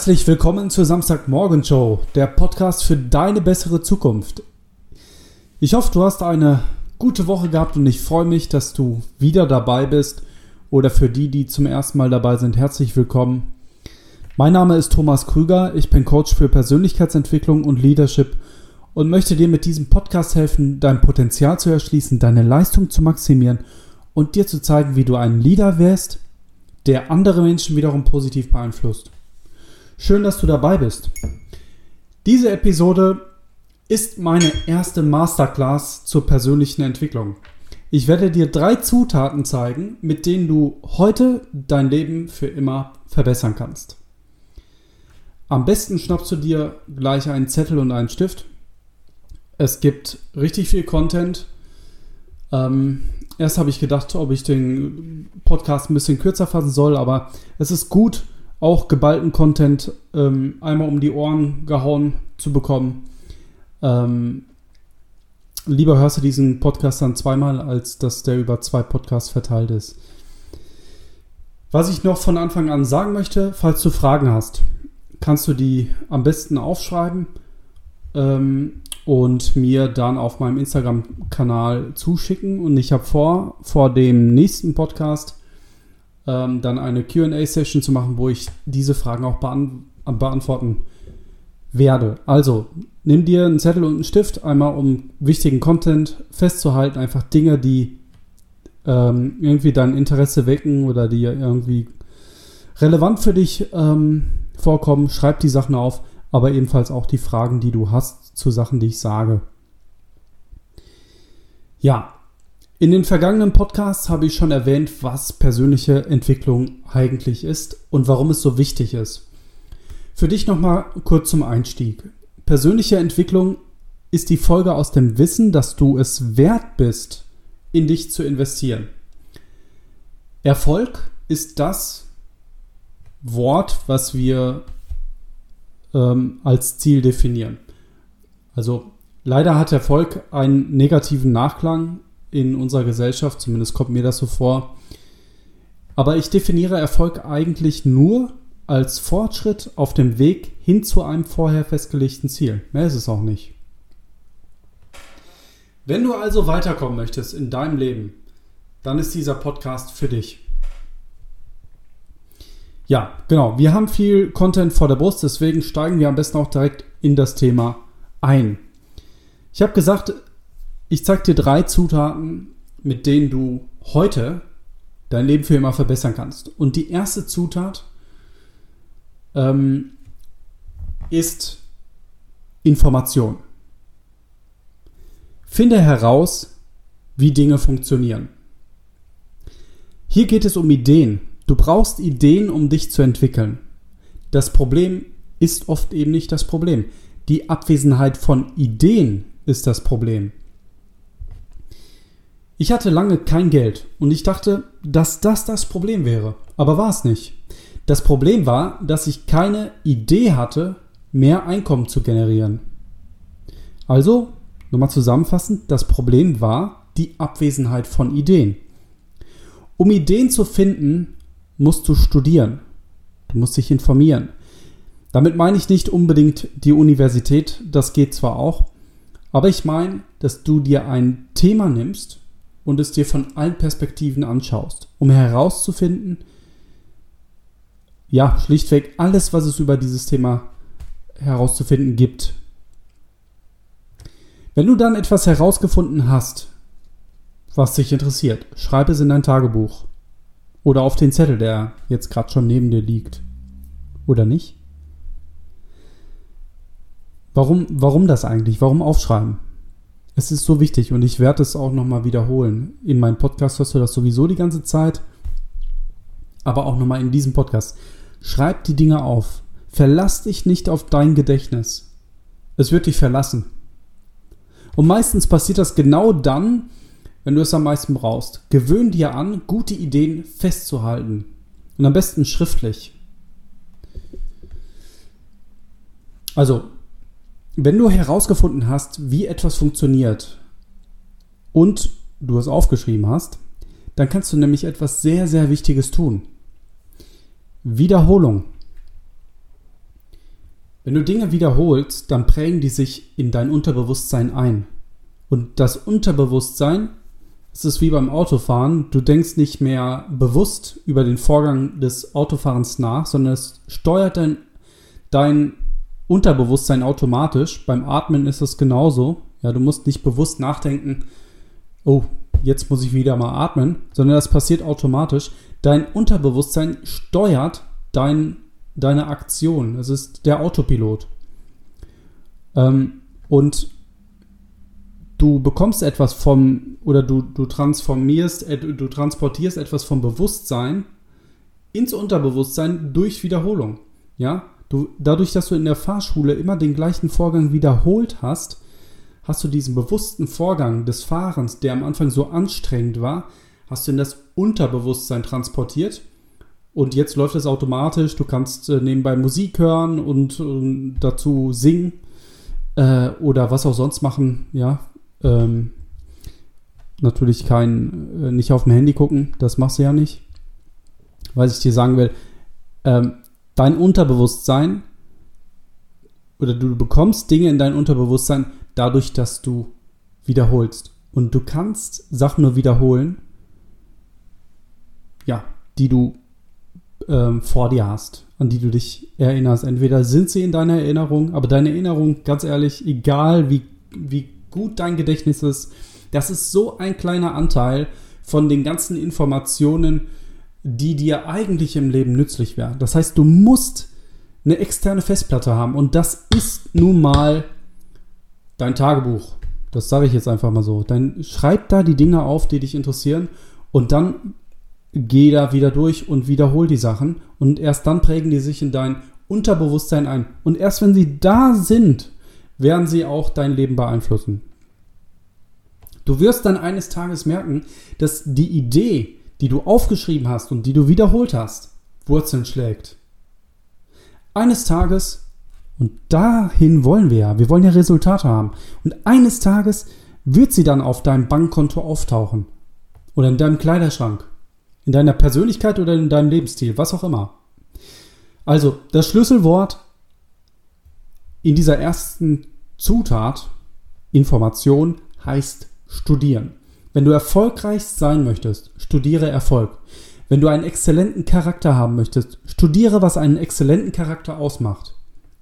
Herzlich willkommen zur Samstagmorgen Show, der Podcast für deine bessere Zukunft. Ich hoffe, du hast eine gute Woche gehabt und ich freue mich, dass du wieder dabei bist. Oder für die, die zum ersten Mal dabei sind, herzlich willkommen. Mein Name ist Thomas Krüger, ich bin Coach für Persönlichkeitsentwicklung und Leadership und möchte dir mit diesem Podcast helfen, dein Potenzial zu erschließen, deine Leistung zu maximieren und dir zu zeigen, wie du ein Leader wirst, der andere Menschen wiederum positiv beeinflusst. Schön, dass du dabei bist. Diese Episode ist meine erste Masterclass zur persönlichen Entwicklung. Ich werde dir drei Zutaten zeigen, mit denen du heute dein Leben für immer verbessern kannst. Am besten schnappst du dir gleich einen Zettel und einen Stift. Es gibt richtig viel Content. Ähm, erst habe ich gedacht, ob ich den Podcast ein bisschen kürzer fassen soll, aber es ist gut, auch geballten Content ähm, einmal um die Ohren gehauen zu bekommen. Ähm, lieber hörst du diesen Podcast dann zweimal, als dass der über zwei Podcasts verteilt ist. Was ich noch von Anfang an sagen möchte, falls du Fragen hast, kannst du die am besten aufschreiben ähm, und mir dann auf meinem Instagram-Kanal zuschicken. Und ich habe vor, vor dem nächsten Podcast ähm, dann eine QA-Session zu machen, wo ich diese Fragen auch beant beantworten werde. Also, nimm dir einen Zettel und einen Stift, einmal um wichtigen Content festzuhalten, einfach Dinge, die ähm, irgendwie dein Interesse wecken oder die irgendwie relevant für dich ähm, vorkommen. Schreib die Sachen auf, aber ebenfalls auch die Fragen, die du hast zu Sachen, die ich sage. Ja, in den vergangenen Podcasts habe ich schon erwähnt, was persönliche Entwicklung eigentlich ist und warum es so wichtig ist. Für dich nochmal kurz zum Einstieg. Persönliche Entwicklung ist die Folge aus dem Wissen, dass du es wert bist, in dich zu investieren. Erfolg ist das Wort, was wir ähm, als Ziel definieren. Also leider hat Erfolg einen negativen Nachklang in unserer Gesellschaft, zumindest kommt mir das so vor. Aber ich definiere Erfolg eigentlich nur als Fortschritt auf dem Weg hin zu einem vorher festgelegten Ziel. Mehr ist es auch nicht. Wenn du also weiterkommen möchtest in deinem Leben, dann ist dieser Podcast für dich. Ja, genau. Wir haben viel Content vor der Brust, deswegen steigen wir am besten auch direkt in das Thema ein. Ich habe gesagt, ich zeige dir drei Zutaten, mit denen du heute dein Leben für immer verbessern kannst. Und die erste Zutat ähm, ist Information. Finde heraus, wie Dinge funktionieren. Hier geht es um Ideen. Du brauchst Ideen, um dich zu entwickeln. Das Problem ist oft eben nicht das Problem. Die Abwesenheit von Ideen ist das Problem. Ich hatte lange kein Geld und ich dachte, dass das das Problem wäre. Aber war es nicht. Das Problem war, dass ich keine Idee hatte, mehr Einkommen zu generieren. Also, nochmal zusammenfassend, das Problem war die Abwesenheit von Ideen. Um Ideen zu finden, musst du studieren. Du musst dich informieren. Damit meine ich nicht unbedingt die Universität, das geht zwar auch, aber ich meine, dass du dir ein Thema nimmst und es dir von allen Perspektiven anschaust, um herauszufinden, ja, schlichtweg alles, was es über dieses Thema herauszufinden gibt. Wenn du dann etwas herausgefunden hast, was dich interessiert, schreib es in dein Tagebuch oder auf den Zettel, der jetzt gerade schon neben dir liegt. Oder nicht? Warum, warum das eigentlich? Warum aufschreiben? Es ist so wichtig und ich werde es auch nochmal wiederholen. In meinem Podcast hörst du das sowieso die ganze Zeit, aber auch nochmal in diesem Podcast. Schreib die Dinge auf. Verlass dich nicht auf dein Gedächtnis. Es wird dich verlassen. Und meistens passiert das genau dann, wenn du es am meisten brauchst. Gewöhn dir an, gute Ideen festzuhalten. Und am besten schriftlich. Also, wenn du herausgefunden hast, wie etwas funktioniert und du es aufgeschrieben hast, dann kannst du nämlich etwas sehr, sehr Wichtiges tun. Wiederholung. Wenn du Dinge wiederholst, dann prägen die sich in dein Unterbewusstsein ein. Und das Unterbewusstsein, es ist wie beim Autofahren, du denkst nicht mehr bewusst über den Vorgang des Autofahrens nach, sondern es steuert dein, dein Unterbewusstsein automatisch. Beim Atmen ist es genauso. Ja, du musst nicht bewusst nachdenken, oh, jetzt muss ich wieder mal atmen, sondern das passiert automatisch. Dein Unterbewusstsein steuert dein, deine Aktion. Es ist der Autopilot. Ähm, und du bekommst etwas vom, oder du, du transformierst, du transportierst etwas vom Bewusstsein ins Unterbewusstsein durch Wiederholung. Ja, du, dadurch, dass du in der Fahrschule immer den gleichen Vorgang wiederholt hast, hast du diesen bewussten Vorgang des Fahrens, der am Anfang so anstrengend war, hast du in das Unterbewusstsein transportiert. Und jetzt läuft es automatisch. Du kannst äh, nebenbei Musik hören und, dazu singen äh, oder was auch sonst machen. Ja, ähm, natürlich kein, äh, nicht auf dem Handy gucken, das machst du ja nicht. Was ich dir sagen will, ähm, dein Unterbewusstsein oder du bekommst Dinge in dein Unterbewusstsein dadurch, dass du wiederholst. Und du kannst Sachen nur wiederholen, ja, die du ähm, vor dir hast, an die du dich erinnerst. Entweder sind sie in deiner Erinnerung, aber deine Erinnerung, ganz ehrlich, egal wie, wie gut dein Gedächtnis ist, das ist so ein kleiner Anteil von den ganzen Informationen, die dir eigentlich im Leben nützlich wären. Das heißt, du musst eine externe Festplatte haben und das ist nun mal dein Tagebuch. Das sage ich jetzt einfach mal so. Dann schreib da die Dinge auf, die dich interessieren und dann geh da wieder durch und wiederhol die Sachen und erst dann prägen die sich in dein Unterbewusstsein ein. Und erst wenn sie da sind, werden sie auch dein Leben beeinflussen. Du wirst dann eines Tages merken, dass die Idee, die du aufgeschrieben hast und die du wiederholt hast, Wurzeln schlägt. Eines Tages, und dahin wollen wir ja, wir wollen ja Resultate haben, und eines Tages wird sie dann auf deinem Bankkonto auftauchen. Oder in deinem Kleiderschrank. In deiner Persönlichkeit oder in deinem Lebensstil, was auch immer. Also, das Schlüsselwort in dieser ersten Zutat, Information, heißt studieren. Wenn du erfolgreich sein möchtest, studiere Erfolg. Wenn du einen exzellenten Charakter haben möchtest, studiere, was einen exzellenten Charakter ausmacht.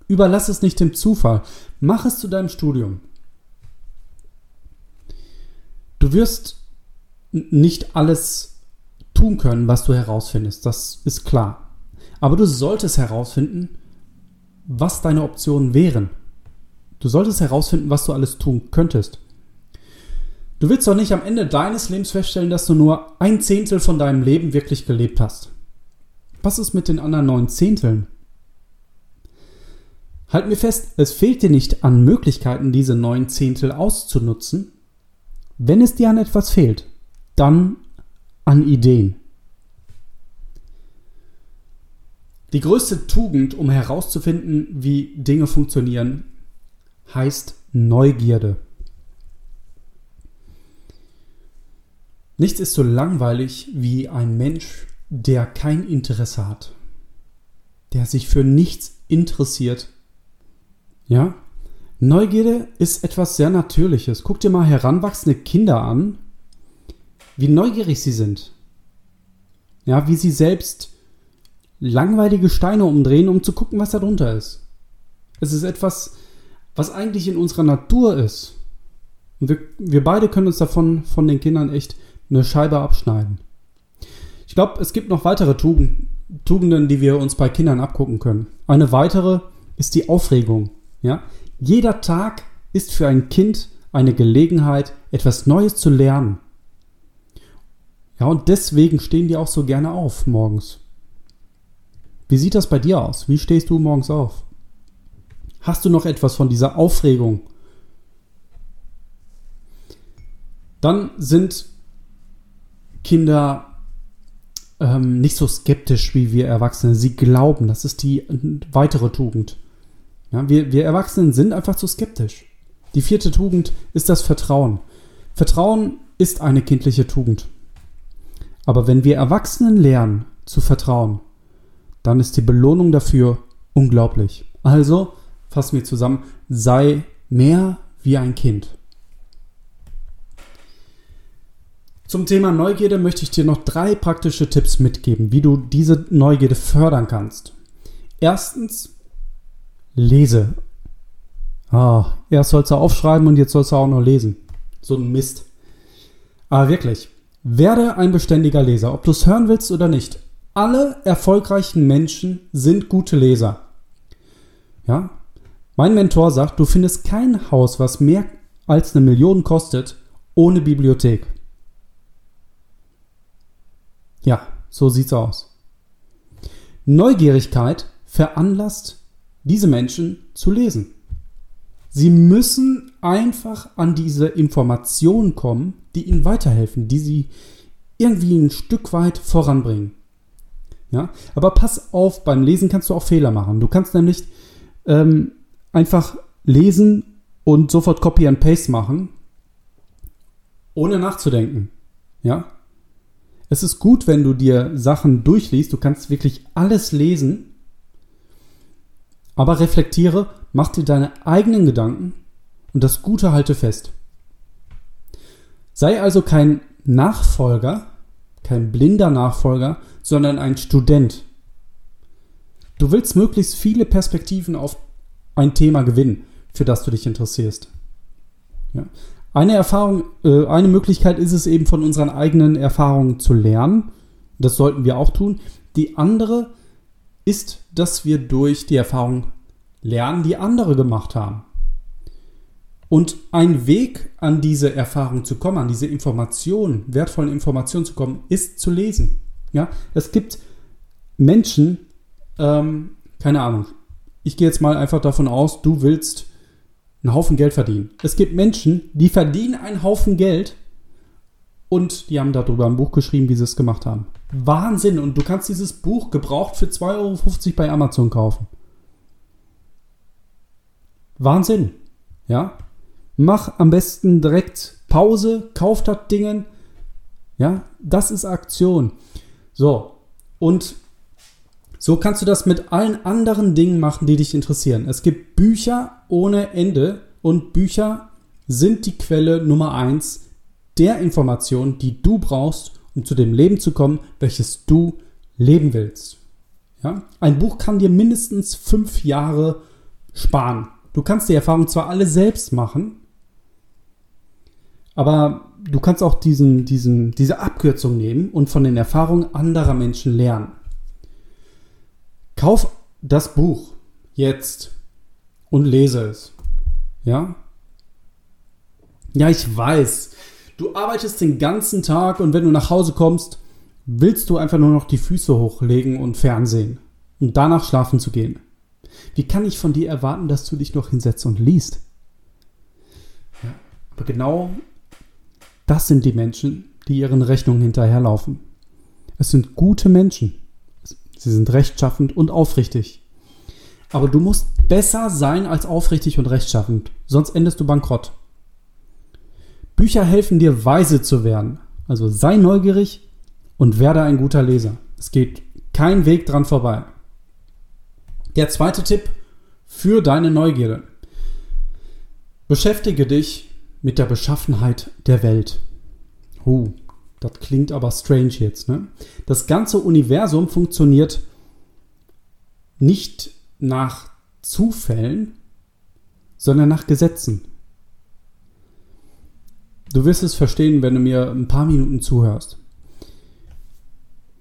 Überlass es nicht dem Zufall. Mach es zu deinem Studium. Du wirst nicht alles tun können, was du herausfindest. Das ist klar. Aber du solltest herausfinden, was deine Optionen wären. Du solltest herausfinden, was du alles tun könntest. Du willst doch nicht am Ende deines Lebens feststellen, dass du nur ein Zehntel von deinem Leben wirklich gelebt hast. Was ist mit den anderen neun Zehnteln? Halt mir fest, es fehlt dir nicht an Möglichkeiten, diese neun Zehntel auszunutzen. Wenn es dir an etwas fehlt, dann an Ideen. Die größte Tugend, um herauszufinden, wie Dinge funktionieren, heißt Neugierde. Nichts ist so langweilig wie ein Mensch, der kein Interesse hat, der sich für nichts interessiert. Ja? Neugierde ist etwas sehr Natürliches. Guck dir mal heranwachsende Kinder an, wie neugierig sie sind. Ja, wie sie selbst langweilige Steine umdrehen, um zu gucken, was da drunter ist. Es ist etwas, was eigentlich in unserer Natur ist. Und wir, wir beide können uns davon von den Kindern echt eine Scheibe abschneiden. Ich glaube, es gibt noch weitere Tugend, Tugenden, die wir uns bei Kindern abgucken können. Eine weitere ist die Aufregung. Ja? Jeder Tag ist für ein Kind eine Gelegenheit, etwas Neues zu lernen. Ja, und deswegen stehen die auch so gerne auf morgens. Wie sieht das bei dir aus? Wie stehst du morgens auf? Hast du noch etwas von dieser Aufregung? Dann sind Kinder ähm, nicht so skeptisch wie wir Erwachsene. Sie glauben, das ist die weitere Tugend. Ja, wir, wir Erwachsenen sind einfach zu skeptisch. Die vierte Tugend ist das Vertrauen. Vertrauen ist eine kindliche Tugend. Aber wenn wir Erwachsenen lernen zu vertrauen, dann ist die Belohnung dafür unglaublich. Also fassen wir zusammen, sei mehr wie ein Kind. Zum Thema Neugierde möchte ich dir noch drei praktische Tipps mitgeben, wie du diese Neugierde fördern kannst. Erstens, lese. Ah, erst sollst du aufschreiben und jetzt sollst du auch noch lesen. So ein Mist. Aber wirklich, werde ein beständiger Leser, ob du es hören willst oder nicht. Alle erfolgreichen Menschen sind gute Leser. Ja? Mein Mentor sagt, du findest kein Haus, was mehr als eine Million kostet, ohne Bibliothek. Ja, so sieht's aus. Neugierigkeit veranlasst diese Menschen zu lesen. Sie müssen einfach an diese Informationen kommen, die ihnen weiterhelfen, die sie irgendwie ein Stück weit voranbringen. Ja, aber pass auf, beim Lesen kannst du auch Fehler machen. Du kannst nämlich ähm, einfach lesen und sofort Copy and Paste machen, ohne nachzudenken. Ja, es ist gut, wenn du dir Sachen durchliest. Du kannst wirklich alles lesen. Aber reflektiere, mach dir deine eigenen Gedanken und das Gute halte fest. Sei also kein Nachfolger, kein blinder Nachfolger, sondern ein Student. Du willst möglichst viele Perspektiven auf ein Thema gewinnen, für das du dich interessierst. Ja. Eine Erfahrung, äh, eine Möglichkeit ist es eben von unseren eigenen Erfahrungen zu lernen. Das sollten wir auch tun. Die andere ist, dass wir durch die Erfahrung lernen, die andere gemacht haben. Und ein Weg an diese Erfahrung zu kommen, an diese Informationen, wertvollen Informationen zu kommen, ist zu lesen. Ja, es gibt Menschen, ähm, keine Ahnung. Ich gehe jetzt mal einfach davon aus, du willst einen Haufen Geld verdienen. Es gibt Menschen, die verdienen einen Haufen Geld und die haben darüber ein Buch geschrieben, wie sie es gemacht haben. Wahnsinn! Und du kannst dieses Buch gebraucht für 2,50 Euro bei Amazon kaufen. Wahnsinn! Ja? Mach am besten direkt Pause, kauf das Dingen. Ja, das ist Aktion. So, und so kannst du das mit allen anderen Dingen machen, die dich interessieren. Es gibt Bücher ohne Ende und Bücher sind die Quelle Nummer eins der Informationen, die du brauchst, um zu dem Leben zu kommen, welches du leben willst. Ja? Ein Buch kann dir mindestens fünf Jahre sparen. Du kannst die Erfahrung zwar alle selbst machen, aber du kannst auch diesen, diesen, diese Abkürzung nehmen und von den Erfahrungen anderer Menschen lernen. Kauf das Buch jetzt und lese es. Ja? Ja, ich weiß. Du arbeitest den ganzen Tag und wenn du nach Hause kommst, willst du einfach nur noch die Füße hochlegen und Fernsehen und danach schlafen zu gehen. Wie kann ich von dir erwarten, dass du dich noch hinsetzt und liest? Ja, aber genau das sind die Menschen, die ihren Rechnungen hinterherlaufen. Es sind gute Menschen. Sie sind rechtschaffend und aufrichtig. Aber du musst besser sein als aufrichtig und rechtschaffend, sonst endest du bankrott. Bücher helfen dir, weise zu werden. Also sei neugierig und werde ein guter Leser. Es geht kein Weg dran vorbei. Der zweite Tipp für deine Neugierde. Beschäftige dich mit der Beschaffenheit der Welt. Uh, das klingt aber strange jetzt. Ne? Das ganze Universum funktioniert nicht nach Zufällen, sondern nach Gesetzen. Du wirst es verstehen, wenn du mir ein paar Minuten zuhörst.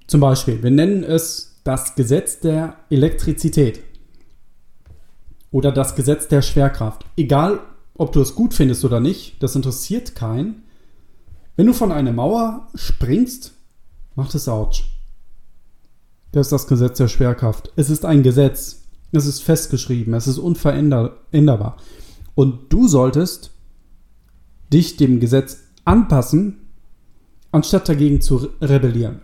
Zum Beispiel, wir nennen es das Gesetz der Elektrizität oder das Gesetz der Schwerkraft. Egal, ob du es gut findest oder nicht, das interessiert keinen. Wenn du von einer Mauer springst, macht es Autsch. Das ist das Gesetz der Schwerkraft. Es ist ein Gesetz. Es ist festgeschrieben. Es ist unveränderbar. Und du solltest dich dem Gesetz anpassen, anstatt dagegen zu rebellieren.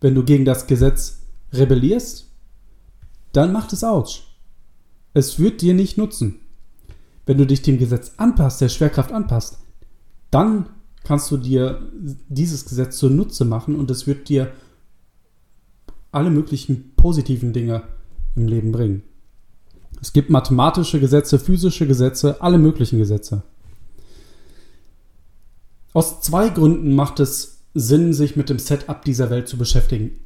Wenn du gegen das Gesetz rebellierst, dann macht es Autsch. Es wird dir nicht nutzen. Wenn du dich dem Gesetz anpasst, der Schwerkraft anpasst, dann kannst du dir dieses Gesetz zunutze machen und es wird dir alle möglichen positiven Dinge im Leben bringen. Es gibt mathematische Gesetze, physische Gesetze, alle möglichen Gesetze. Aus zwei Gründen macht es Sinn, sich mit dem Setup dieser Welt zu beschäftigen.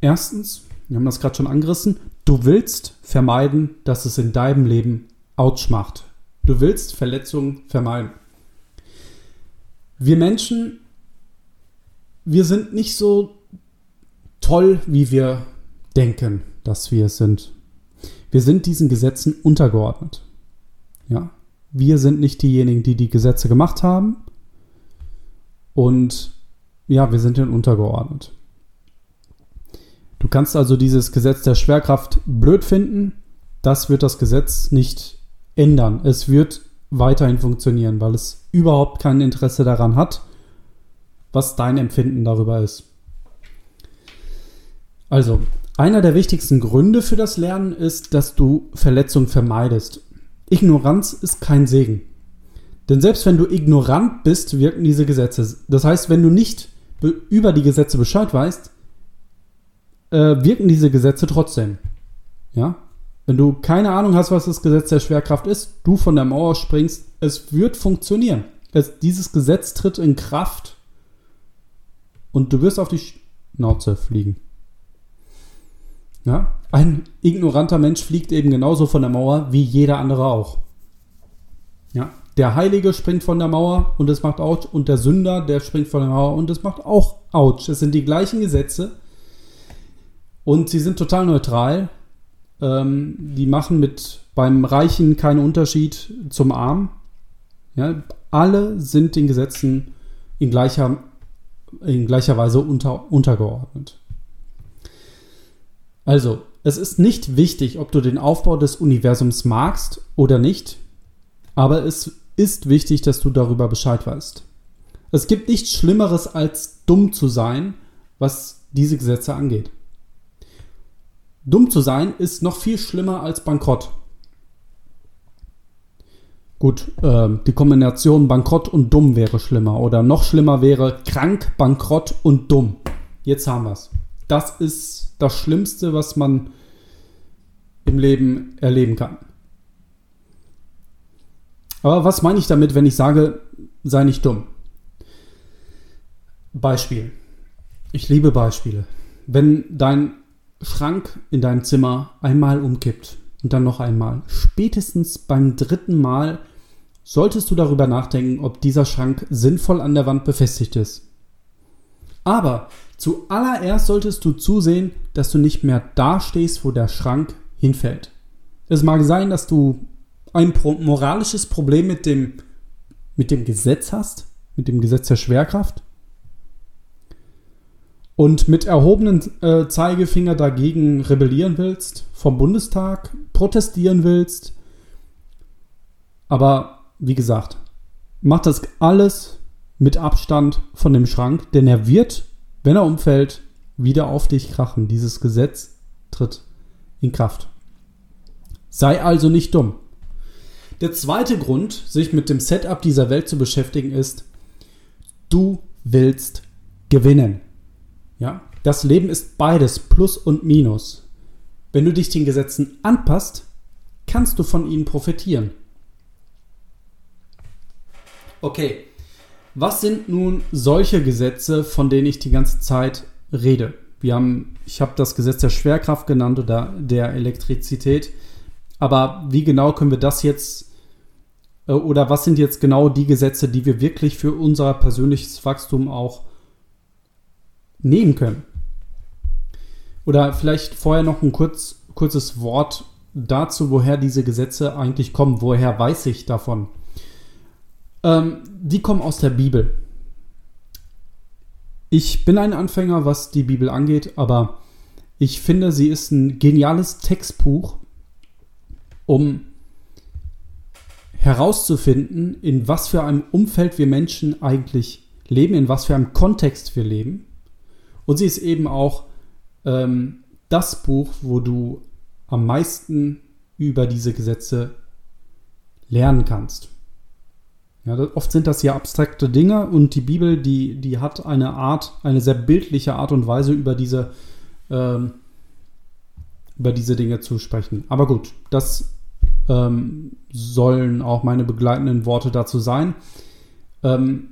Erstens, wir haben das gerade schon angerissen, du willst vermeiden, dass es in deinem Leben Autsch macht. Du willst Verletzungen vermeiden. Wir Menschen, wir sind nicht so toll, wie wir denken, dass wir es sind. Wir sind diesen Gesetzen untergeordnet. Ja, wir sind nicht diejenigen, die die Gesetze gemacht haben. Und ja, wir sind ihnen untergeordnet. Du kannst also dieses Gesetz der Schwerkraft blöd finden. Das wird das Gesetz nicht ändern. Es wird weiterhin funktionieren, weil es überhaupt kein Interesse daran hat, was dein Empfinden darüber ist. Also, einer der wichtigsten Gründe für das Lernen ist, dass du Verletzungen vermeidest. Ignoranz ist kein Segen. Denn selbst wenn du ignorant bist, wirken diese Gesetze. Das heißt, wenn du nicht über die Gesetze Bescheid weißt, äh, wirken diese Gesetze trotzdem. Ja? Wenn du keine Ahnung hast, was das Gesetz der Schwerkraft ist, du von der Mauer springst, es wird funktionieren. Es, dieses Gesetz tritt in Kraft und du wirst auf die Schnauze fliegen. Ja? Ein ignoranter Mensch fliegt eben genauso von der Mauer wie jeder andere auch. Ja? Der Heilige springt von der Mauer und es macht Autsch und der Sünder, der springt von der Mauer und es macht auch Autsch. Es sind die gleichen Gesetze und sie sind total neutral. Ähm, die machen mit beim Reichen keinen Unterschied zum Arm. Ja? Alle sind den Gesetzen in gleicher, in gleicher Weise unter, untergeordnet. Also, es ist nicht wichtig, ob du den Aufbau des Universums magst oder nicht, aber es ist wichtig, dass du darüber Bescheid weißt. Es gibt nichts Schlimmeres als dumm zu sein, was diese Gesetze angeht. Dumm zu sein ist noch viel schlimmer als bankrott. Gut, äh, die Kombination bankrott und dumm wäre schlimmer. Oder noch schlimmer wäre krank, bankrott und dumm. Jetzt haben wir es. Das ist das Schlimmste, was man im Leben erleben kann. Aber was meine ich damit, wenn ich sage, sei nicht dumm? Beispiel. Ich liebe Beispiele. Wenn dein Schrank in deinem Zimmer einmal umkippt und dann noch einmal, spätestens beim dritten Mal solltest du darüber nachdenken, ob dieser Schrank sinnvoll an der Wand befestigt ist. Aber zuallererst solltest du zusehen, dass du nicht mehr da stehst, wo der Schrank hinfällt. Es mag sein, dass du ein moralisches Problem mit dem, mit dem Gesetz hast, mit dem Gesetz der Schwerkraft und mit erhobenen äh, Zeigefinger dagegen rebellieren willst, vom Bundestag protestieren willst. Aber wie gesagt, mach das alles mit Abstand von dem Schrank, denn er wird, wenn er umfällt, wieder auf dich krachen. Dieses Gesetz tritt in Kraft. Sei also nicht dumm. Der zweite Grund, sich mit dem Setup dieser Welt zu beschäftigen, ist, du willst gewinnen. Ja, das Leben ist beides, Plus und Minus. Wenn du dich den Gesetzen anpasst, kannst du von ihnen profitieren. Okay, was sind nun solche Gesetze, von denen ich die ganze Zeit rede? Wir haben, ich habe das Gesetz der Schwerkraft genannt oder der Elektrizität. Aber wie genau können wir das jetzt äh, oder was sind jetzt genau die Gesetze, die wir wirklich für unser persönliches Wachstum auch nehmen können? Oder vielleicht vorher noch ein kurz, kurzes Wort dazu, woher diese Gesetze eigentlich kommen. Woher weiß ich davon? Ähm, die kommen aus der Bibel. Ich bin ein Anfänger, was die Bibel angeht, aber ich finde, sie ist ein geniales Textbuch, um herauszufinden, in was für einem Umfeld wir Menschen eigentlich leben, in was für einem Kontext wir leben. Und sie ist eben auch ähm, das Buch, wo du am meisten über diese Gesetze lernen kannst. Ja, oft sind das ja abstrakte Dinge und die Bibel, die, die hat eine Art, eine sehr bildliche Art und Weise über diese, ähm, über diese Dinge zu sprechen. Aber gut, das ähm, sollen auch meine begleitenden Worte dazu sein. Ähm,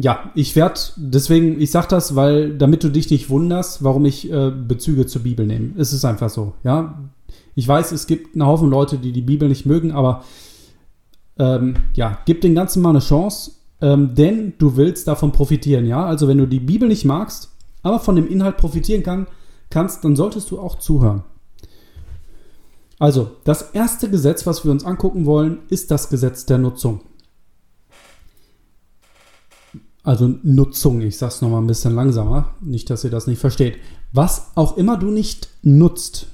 ja, ich werde, deswegen, ich sage das, weil, damit du dich nicht wunderst, warum ich äh, Bezüge zur Bibel nehme. Es ist einfach so, ja. Ich weiß, es gibt einen Haufen Leute, die die Bibel nicht mögen, aber ähm, ja, gib den Ganzen mal eine Chance, ähm, denn du willst davon profitieren, ja. Also wenn du die Bibel nicht magst, aber von dem Inhalt profitieren kann, kannst, dann solltest du auch zuhören. Also, das erste Gesetz, was wir uns angucken wollen, ist das Gesetz der Nutzung. Also Nutzung, ich sage es nochmal ein bisschen langsamer, nicht, dass ihr das nicht versteht. Was auch immer du nicht nutzt,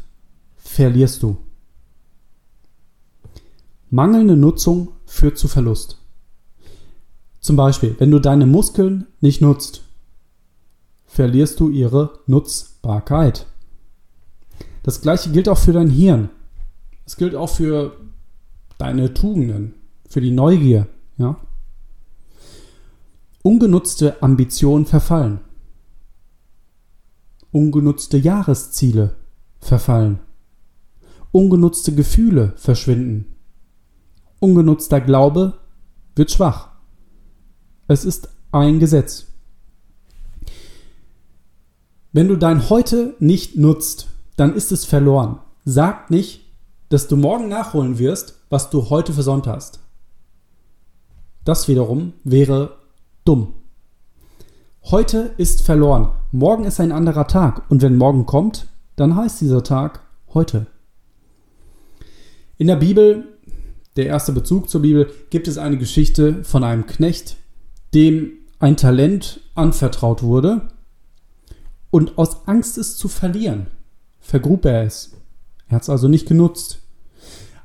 verlierst du. Mangelnde Nutzung führt zu Verlust. Zum Beispiel, wenn du deine Muskeln nicht nutzt, verlierst du ihre Nutzbarkeit. Das gleiche gilt auch für dein Hirn. Es gilt auch für deine Tugenden, für die Neugier, ja. Ungenutzte Ambitionen verfallen. Ungenutzte Jahresziele verfallen. Ungenutzte Gefühle verschwinden. Ungenutzter Glaube wird schwach. Es ist ein Gesetz. Wenn du dein Heute nicht nutzt, dann ist es verloren. Sag nicht, dass du morgen nachholen wirst, was du heute versäumt hast. Das wiederum wäre dumm. Heute ist verloren. Morgen ist ein anderer Tag. Und wenn morgen kommt, dann heißt dieser Tag heute. In der Bibel, der erste Bezug zur Bibel, gibt es eine Geschichte von einem Knecht, dem ein Talent anvertraut wurde und aus Angst es zu verlieren, vergrub er es. Er hat es also nicht genutzt.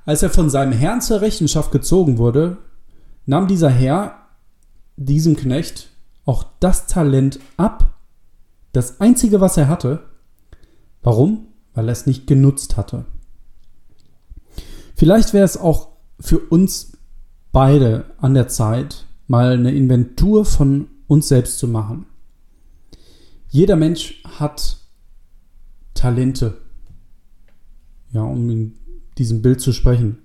Als er von seinem Herrn zur Rechenschaft gezogen wurde, nahm dieser Herr diesem Knecht auch das Talent ab, das einzige, was er hatte. Warum? Weil er es nicht genutzt hatte. Vielleicht wäre es auch für uns beide an der Zeit, mal eine Inventur von uns selbst zu machen. Jeder Mensch hat Talente. Ja, um in diesem Bild zu sprechen.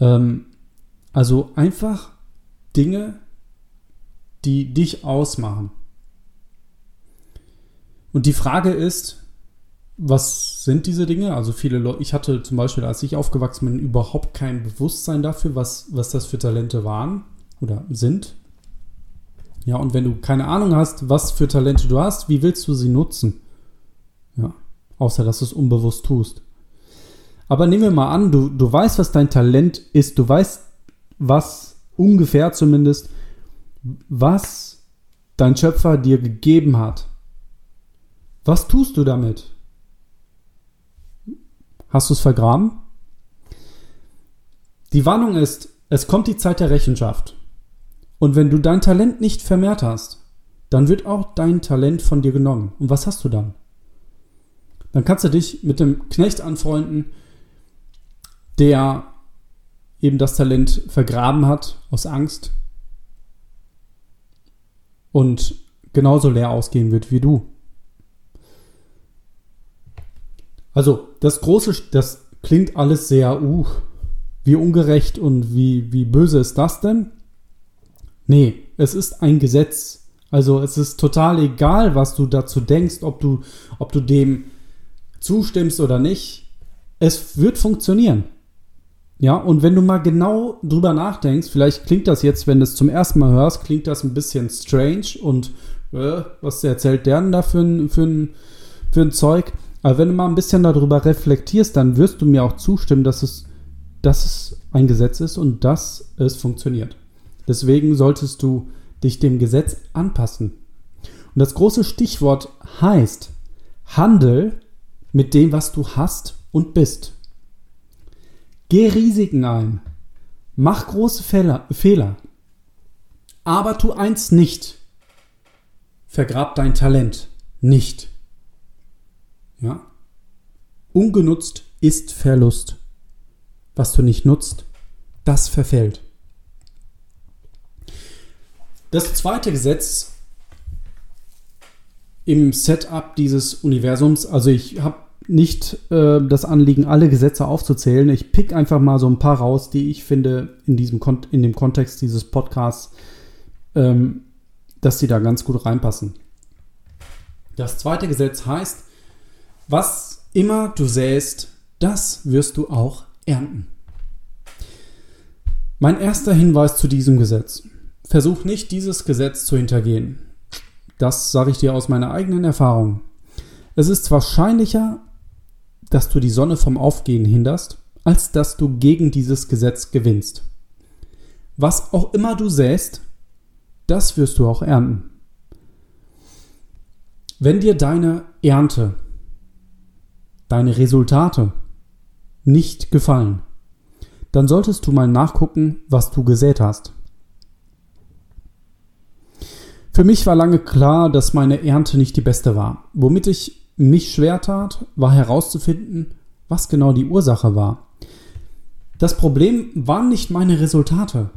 Ähm, also einfach Dinge, die dich ausmachen. Und die Frage ist, was sind diese Dinge? Also viele Leute, ich hatte zum Beispiel, als ich aufgewachsen bin, überhaupt kein Bewusstsein dafür, was, was das für Talente waren oder sind. Ja, und wenn du keine Ahnung hast, was für Talente du hast, wie willst du sie nutzen? Ja, außer dass du es unbewusst tust. Aber nehmen wir mal an, du, du weißt, was dein Talent ist, du weißt, was ungefähr zumindest, was dein Schöpfer dir gegeben hat. Was tust du damit? Hast du es vergraben? Die Warnung ist, es kommt die Zeit der Rechenschaft. Und wenn du dein Talent nicht vermehrt hast, dann wird auch dein Talent von dir genommen. Und was hast du dann? Dann kannst du dich mit dem Knecht anfreunden, der eben das Talent vergraben hat aus Angst und genauso leer ausgehen wird wie du. Also das große, das klingt alles sehr, uh, wie ungerecht und wie, wie böse ist das denn? Nee, es ist ein Gesetz. Also es ist total egal, was du dazu denkst, ob du, ob du dem zustimmst oder nicht. Es wird funktionieren. Ja, und wenn du mal genau drüber nachdenkst, vielleicht klingt das jetzt, wenn du es zum ersten Mal hörst, klingt das ein bisschen strange und äh, was erzählt der denn da für ein, für, ein, für ein Zeug? Aber wenn du mal ein bisschen darüber reflektierst, dann wirst du mir auch zustimmen, dass es, dass es ein Gesetz ist und dass es funktioniert. Deswegen solltest du dich dem Gesetz anpassen. Und das große Stichwort heißt, handel mit dem, was du hast und bist. Geh Risiken ein. Mach große Fehler, Fehler. Aber tu eins nicht. Vergrab dein Talent nicht. Ja? Ungenutzt ist Verlust. Was du nicht nutzt, das verfällt. Das zweite Gesetz im Setup dieses Universums, also ich habe nicht äh, das Anliegen, alle Gesetze aufzuzählen. Ich pick einfach mal so ein paar raus, die ich finde in, diesem Kon in dem Kontext dieses Podcasts, ähm, dass sie da ganz gut reinpassen. Das zweite Gesetz heißt, was immer du säst, das wirst du auch ernten. Mein erster Hinweis zu diesem Gesetz. Versuch nicht, dieses Gesetz zu hintergehen. Das sage ich dir aus meiner eigenen Erfahrung. Es ist wahrscheinlicher, dass du die Sonne vom Aufgehen hinderst, als dass du gegen dieses Gesetz gewinnst. Was auch immer du säst, das wirst du auch ernten. Wenn dir deine Ernte, deine Resultate nicht gefallen, dann solltest du mal nachgucken, was du gesät hast. Für mich war lange klar, dass meine Ernte nicht die beste war. Womit ich mich schwer tat, war herauszufinden, was genau die Ursache war. Das Problem waren nicht meine Resultate.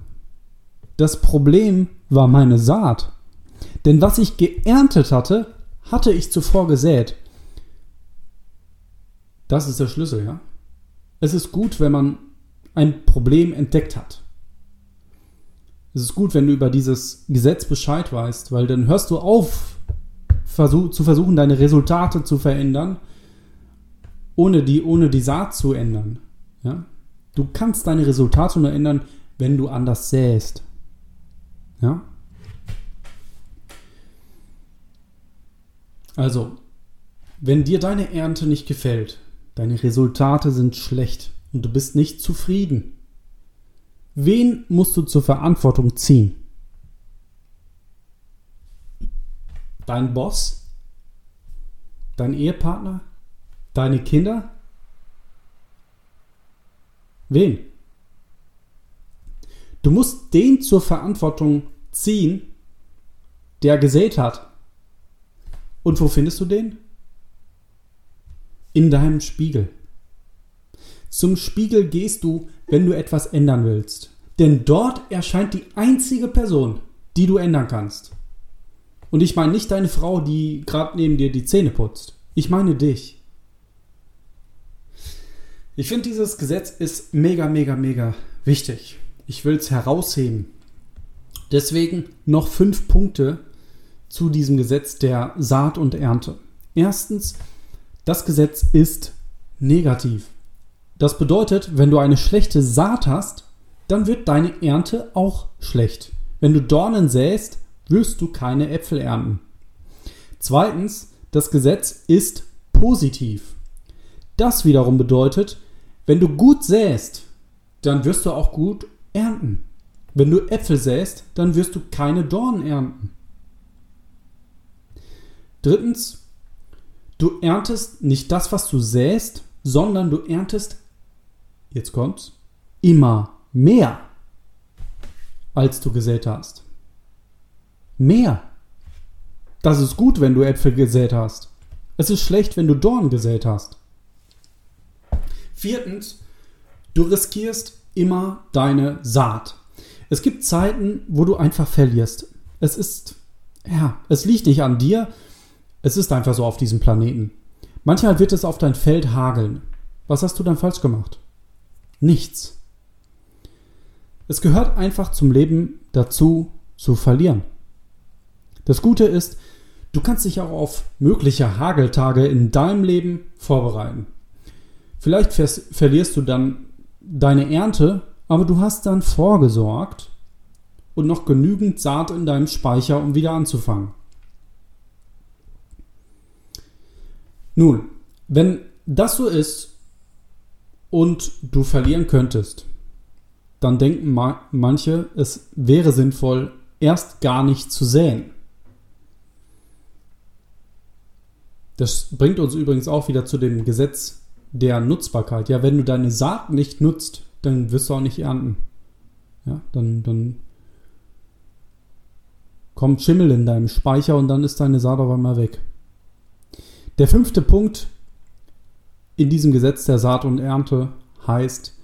Das Problem war meine Saat. Denn was ich geerntet hatte, hatte ich zuvor gesät. Das ist der Schlüssel, ja. Es ist gut, wenn man ein Problem entdeckt hat. Es ist gut, wenn du über dieses Gesetz Bescheid weißt, weil dann hörst du auf, versuch, zu versuchen, deine Resultate zu verändern, ohne die, ohne die Saat zu ändern. Ja? Du kannst deine Resultate nur ändern, wenn du anders säst. Ja? Also, wenn dir deine Ernte nicht gefällt, deine Resultate sind schlecht und du bist nicht zufrieden, wen musst du zur Verantwortung ziehen? Dein Boss? Dein Ehepartner? Deine Kinder? Wen? Du musst den zur Verantwortung ziehen, der gesät hat. Und wo findest du den? In deinem Spiegel. Zum Spiegel gehst du, wenn du etwas ändern willst. Denn dort erscheint die einzige Person, die du ändern kannst. Und ich meine nicht deine Frau, die gerade neben dir die Zähne putzt. Ich meine dich. Ich finde, dieses Gesetz ist mega, mega, mega wichtig. Ich will es herausheben. Deswegen noch fünf Punkte zu diesem Gesetz der Saat und Ernte. Erstens, das Gesetz ist negativ. Das bedeutet, wenn du eine schlechte Saat hast, dann wird deine Ernte auch schlecht. Wenn du Dornen säst, wirst du keine Äpfel ernten. Zweitens, das Gesetz ist positiv. Das wiederum bedeutet, wenn du gut säst, dann wirst du auch gut ernten. Wenn du Äpfel säst, dann wirst du keine Dornen ernten. Drittens, du erntest nicht das, was du säst, sondern du erntest, jetzt kommt's, immer mehr, als du gesät hast. Mehr. Das ist gut, wenn du Äpfel gesät hast. Es ist schlecht, wenn du Dorn gesät hast. Viertens, du riskierst immer deine Saat. Es gibt Zeiten, wo du einfach verlierst. Es ist, ja, es liegt nicht an dir. Es ist einfach so auf diesem Planeten. Manchmal wird es auf dein Feld hageln. Was hast du dann falsch gemacht? Nichts. Es gehört einfach zum Leben dazu, zu verlieren. Das Gute ist, du kannst dich auch auf mögliche Hageltage in deinem Leben vorbereiten. Vielleicht verlierst du dann deine Ernte, aber du hast dann vorgesorgt und noch genügend Saat in deinem Speicher, um wieder anzufangen. Nun, wenn das so ist und du verlieren könntest, dann denken manche, es wäre sinnvoll, erst gar nicht zu säen. Das bringt uns übrigens auch wieder zu dem Gesetz der Nutzbarkeit. Ja, wenn du deine Saat nicht nutzt, dann wirst du auch nicht ernten. Ja, dann, dann kommt Schimmel in deinem Speicher und dann ist deine Saat auf einmal weg. Der fünfte Punkt in diesem Gesetz der Saat und Ernte heißt,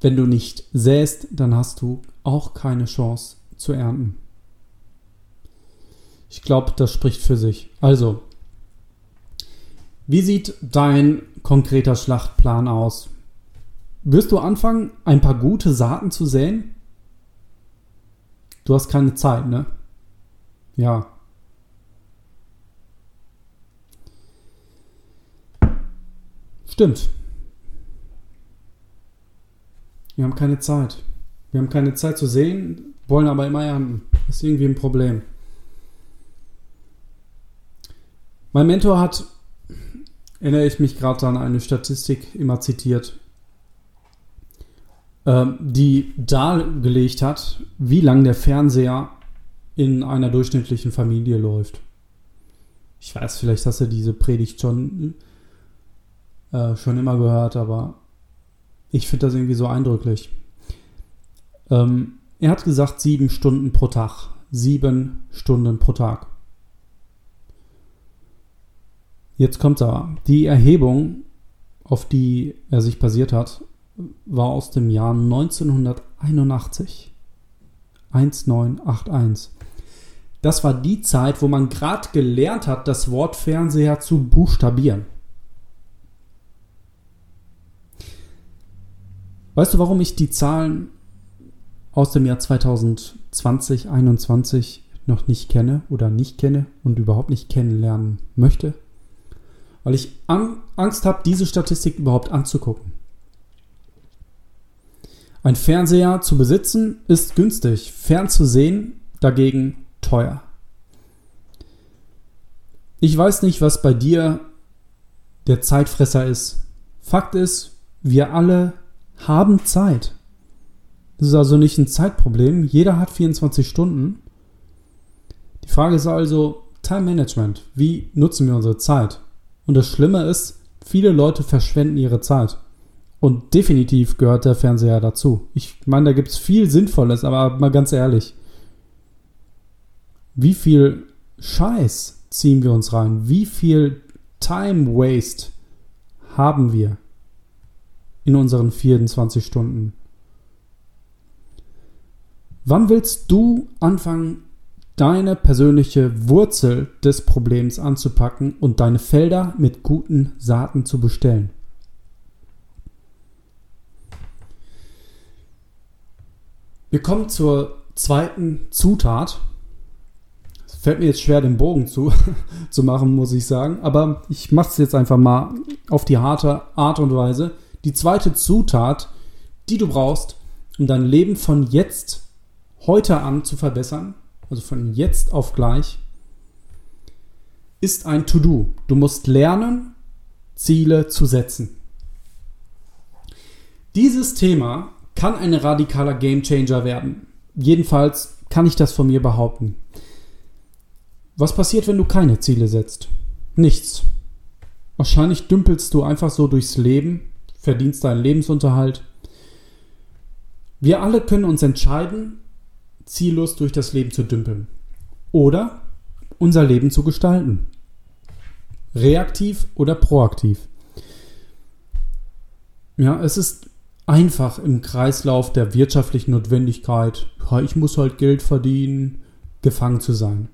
wenn du nicht säst, dann hast du auch keine Chance zu ernten. Ich glaube, das spricht für sich. Also, wie sieht dein konkreter Schlachtplan aus? Wirst du anfangen, ein paar gute Saaten zu säen? Du hast keine Zeit, ne? Ja. Stimmt. Wir haben keine Zeit. Wir haben keine Zeit zu sehen, wollen aber immer ernten. Das ist irgendwie ein Problem. Mein Mentor hat, erinnere ich mich gerade an eine Statistik immer zitiert, ähm, die dargelegt hat, wie lang der Fernseher in einer durchschnittlichen Familie läuft. Ich weiß, vielleicht hast du diese Predigt schon, äh, schon immer gehört, aber ich finde das irgendwie so eindrücklich. Ähm, er hat gesagt, sieben Stunden pro Tag. Sieben Stunden pro Tag. Jetzt kommt da. Die Erhebung, auf die er sich basiert hat, war aus dem Jahr 1981. 1981. Das war die Zeit, wo man gerade gelernt hat, das Wort Fernseher zu buchstabieren. Weißt du, warum ich die Zahlen aus dem Jahr 2020, 2021 noch nicht kenne oder nicht kenne und überhaupt nicht kennenlernen möchte? Weil ich Angst habe, diese Statistik überhaupt anzugucken. Ein Fernseher zu besitzen ist günstig, fernzusehen dagegen teuer. Ich weiß nicht, was bei dir der Zeitfresser ist. Fakt ist, wir alle haben Zeit. Das ist also nicht ein Zeitproblem. Jeder hat 24 Stunden. Die Frage ist also Time Management. Wie nutzen wir unsere Zeit? Und das Schlimme ist, viele Leute verschwenden ihre Zeit. Und definitiv gehört der Fernseher dazu. Ich meine, da gibt es viel Sinnvolles, aber mal ganz ehrlich. Wie viel Scheiß ziehen wir uns rein? Wie viel Time Waste haben wir in unseren 24 Stunden? Wann willst du anfangen, deine persönliche Wurzel des Problems anzupacken und deine Felder mit guten Saaten zu bestellen? Wir kommen zur zweiten Zutat. Es fällt mir jetzt schwer, den Bogen zu, zu machen, muss ich sagen. Aber ich mache es jetzt einfach mal auf die harte Art und Weise. Die zweite Zutat, die du brauchst, um dein Leben von jetzt, heute an zu verbessern, also von jetzt auf gleich, ist ein To-Do. Du musst lernen, Ziele zu setzen. Dieses Thema kann ein radikaler Gamechanger werden. Jedenfalls kann ich das von mir behaupten. Was passiert, wenn du keine Ziele setzt? Nichts. Wahrscheinlich dümpelst du einfach so durchs Leben, verdienst deinen Lebensunterhalt. Wir alle können uns entscheiden, ziellos durch das Leben zu dümpeln. Oder unser Leben zu gestalten. Reaktiv oder proaktiv. Ja, es ist einfach im Kreislauf der wirtschaftlichen Notwendigkeit, ich muss halt Geld verdienen, gefangen zu sein.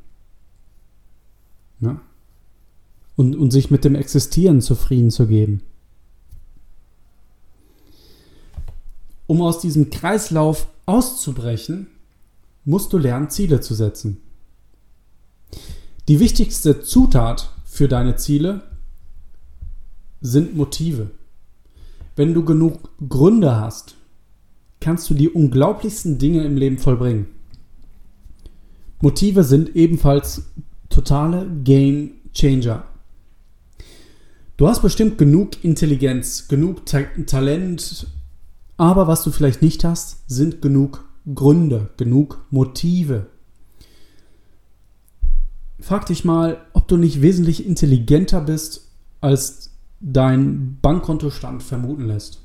Ja? Und, und sich mit dem Existieren zufrieden zu geben. Um aus diesem Kreislauf auszubrechen, musst du lernen, Ziele zu setzen. Die wichtigste Zutat für deine Ziele sind Motive. Wenn du genug Gründe hast, kannst du die unglaublichsten Dinge im Leben vollbringen. Motive sind ebenfalls totale Game Changer. Du hast bestimmt genug Intelligenz, genug Ta Talent, aber was du vielleicht nicht hast, sind genug Gründe, genug Motive. Frag dich mal, ob du nicht wesentlich intelligenter bist als dein Bankkontostand vermuten lässt.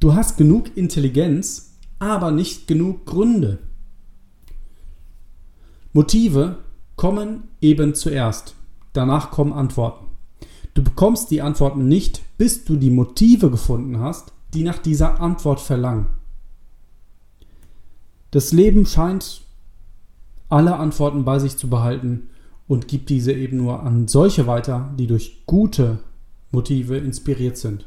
Du hast genug Intelligenz, aber nicht genug Gründe. Motive kommen eben zuerst. Danach kommen Antworten. Du bekommst die Antworten nicht, bis du die Motive gefunden hast, die nach dieser Antwort verlangen. Das Leben scheint alle Antworten bei sich zu behalten und gibt diese eben nur an solche weiter, die durch gute Motive inspiriert sind.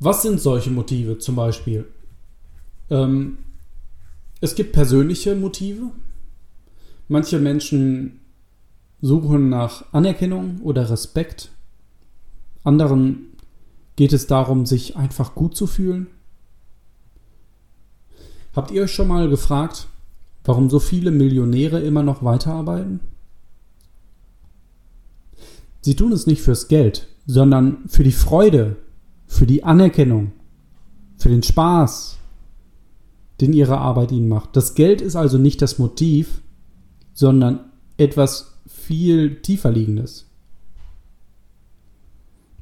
Was sind solche Motive zum Beispiel? Ähm, es gibt persönliche Motive. Manche Menschen suchen nach Anerkennung oder Respekt. Anderen geht es darum, sich einfach gut zu fühlen. Habt ihr euch schon mal gefragt, warum so viele Millionäre immer noch weiterarbeiten? Sie tun es nicht fürs Geld, sondern für die Freude, für die Anerkennung, für den Spaß, den ihre Arbeit ihnen macht. Das Geld ist also nicht das Motiv, sondern etwas viel tiefer liegendes.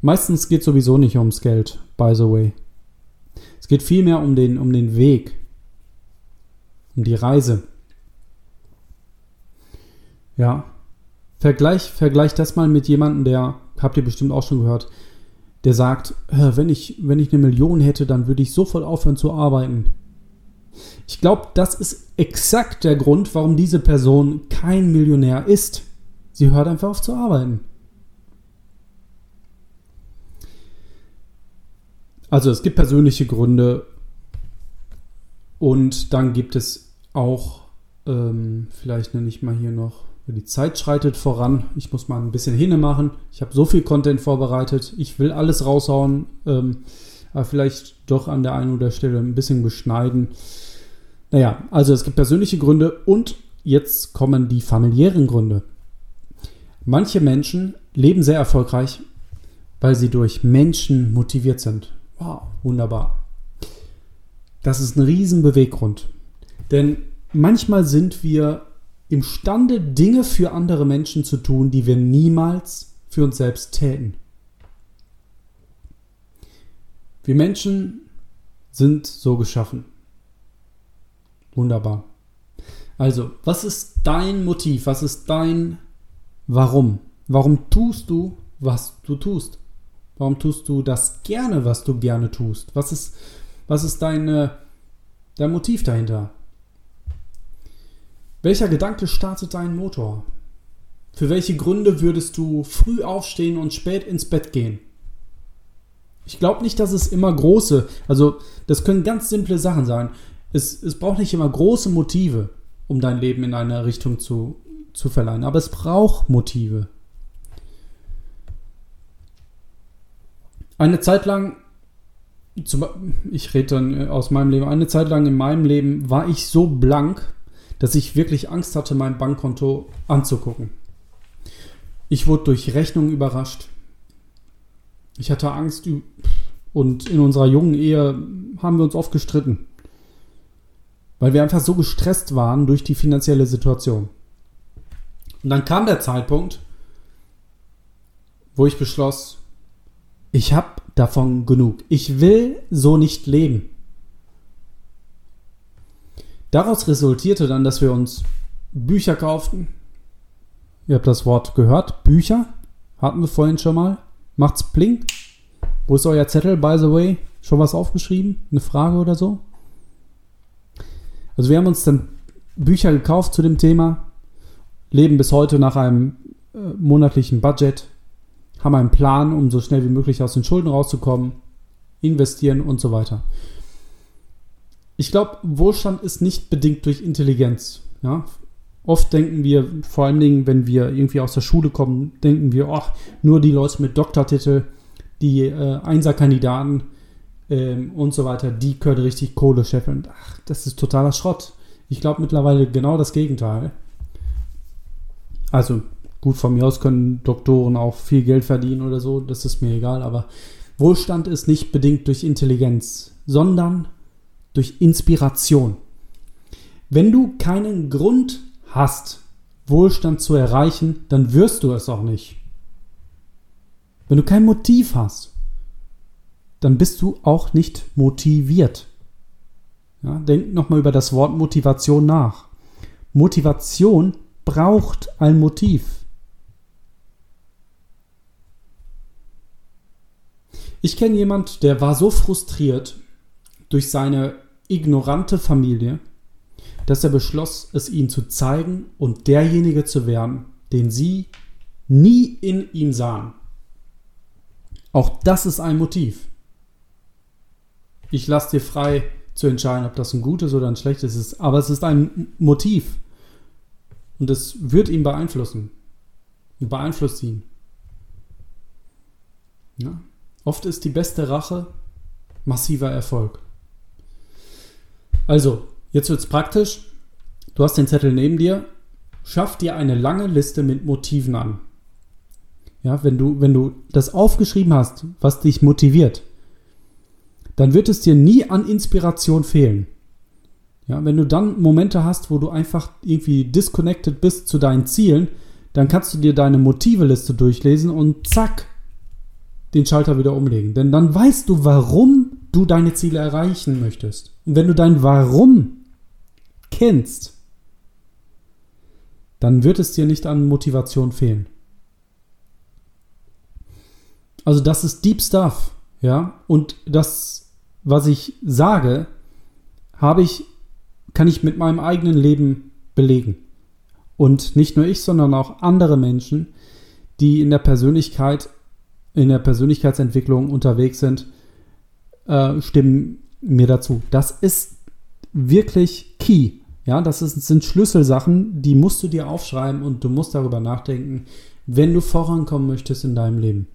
Meistens geht es sowieso nicht ums Geld, by the way. Es geht vielmehr um den, um den Weg, um die Reise. Ja. Vergleich, vergleich das mal mit jemandem, der, habt ihr bestimmt auch schon gehört, der sagt, wenn ich, wenn ich eine Million hätte, dann würde ich sofort aufhören zu arbeiten. Ich glaube, das ist exakt der Grund, warum diese Person kein Millionär ist. Sie hört einfach auf zu arbeiten. Also es gibt persönliche Gründe und dann gibt es auch, ähm, vielleicht nenne ich mal hier noch die Zeit schreitet voran. Ich muss mal ein bisschen hinne machen. Ich habe so viel Content vorbereitet. Ich will alles raushauen. Ähm, aber vielleicht doch an der einen oder der Stelle ein bisschen beschneiden. Naja, also es gibt persönliche Gründe und jetzt kommen die familiären Gründe. Manche Menschen leben sehr erfolgreich, weil sie durch Menschen motiviert sind. Wow, wunderbar. Das ist ein Riesenbeweggrund. Denn manchmal sind wir imstande, Dinge für andere Menschen zu tun, die wir niemals für uns selbst täten. Wir Menschen sind so geschaffen. Wunderbar. Also, was ist dein Motiv? Was ist dein Warum? Warum tust du, was du tust? Warum tust du das gerne, was du gerne tust? Was ist, was ist deine, dein Motiv dahinter? Welcher Gedanke startet deinen Motor? Für welche Gründe würdest du früh aufstehen und spät ins Bett gehen? Ich glaube nicht, dass es immer große, also das können ganz simple Sachen sein. Es, es braucht nicht immer große Motive, um dein Leben in eine Richtung zu, zu verleihen, aber es braucht Motive. Eine Zeit lang, ich rede dann aus meinem Leben, eine Zeit lang in meinem Leben war ich so blank, dass ich wirklich Angst hatte, mein Bankkonto anzugucken. Ich wurde durch Rechnungen überrascht. Ich hatte Angst und in unserer jungen Ehe haben wir uns oft gestritten, weil wir einfach so gestresst waren durch die finanzielle Situation. Und dann kam der Zeitpunkt, wo ich beschloss, ich habe davon genug. Ich will so nicht leben. Daraus resultierte dann, dass wir uns Bücher kauften. Ihr habt das Wort gehört. Bücher hatten wir vorhin schon mal. Macht's pling. Wo ist euer Zettel, by the way? Schon was aufgeschrieben? Eine Frage oder so? Also wir haben uns dann Bücher gekauft zu dem Thema, leben bis heute nach einem äh, monatlichen Budget, haben einen Plan, um so schnell wie möglich aus den Schulden rauszukommen, investieren und so weiter ich glaube, Wohlstand ist nicht bedingt durch Intelligenz. Ja? Oft denken wir, vor allen Dingen, wenn wir irgendwie aus der Schule kommen, denken wir, ach, nur die Leute mit Doktortitel, die äh, Einserkandidaten ähm, und so weiter, die können richtig Kohle scheffeln. Ach, das ist totaler Schrott. Ich glaube mittlerweile genau das Gegenteil. Also, gut, von mir aus können Doktoren auch viel Geld verdienen oder so, das ist mir egal, aber Wohlstand ist nicht bedingt durch Intelligenz, sondern durch Inspiration. Wenn du keinen Grund hast, Wohlstand zu erreichen, dann wirst du es auch nicht. Wenn du kein Motiv hast, dann bist du auch nicht motiviert. Ja, denk nochmal über das Wort Motivation nach. Motivation braucht ein Motiv. Ich kenne jemand, der war so frustriert durch seine ignorante Familie, dass er beschloss, es ihnen zu zeigen und derjenige zu werden, den sie nie in ihm sahen. Auch das ist ein Motiv. Ich lasse dir frei zu entscheiden, ob das ein gutes oder ein schlechtes ist, aber es ist ein Motiv. Und es wird ihn beeinflussen. Und beeinflusst ihn. Ja. Oft ist die beste Rache massiver Erfolg. Also, jetzt wird es praktisch. Du hast den Zettel neben dir. Schaff dir eine lange Liste mit Motiven an. Ja, wenn du, wenn du das aufgeschrieben hast, was dich motiviert, dann wird es dir nie an Inspiration fehlen. Ja, wenn du dann Momente hast, wo du einfach irgendwie disconnected bist zu deinen Zielen, dann kannst du dir deine Motiveliste durchlesen und zack, den Schalter wieder umlegen. Denn dann weißt du, warum du deine Ziele erreichen möchtest. Und wenn du dein Warum kennst, dann wird es dir nicht an Motivation fehlen. Also das ist Deep Stuff, ja. Und das, was ich sage, habe ich, kann ich mit meinem eigenen Leben belegen. Und nicht nur ich, sondern auch andere Menschen, die in der Persönlichkeit, in der Persönlichkeitsentwicklung unterwegs sind, äh, stimmen mir dazu. Das ist wirklich key. Ja, das ist, sind Schlüsselsachen, die musst du dir aufschreiben und du musst darüber nachdenken, wenn du vorankommen möchtest in deinem Leben.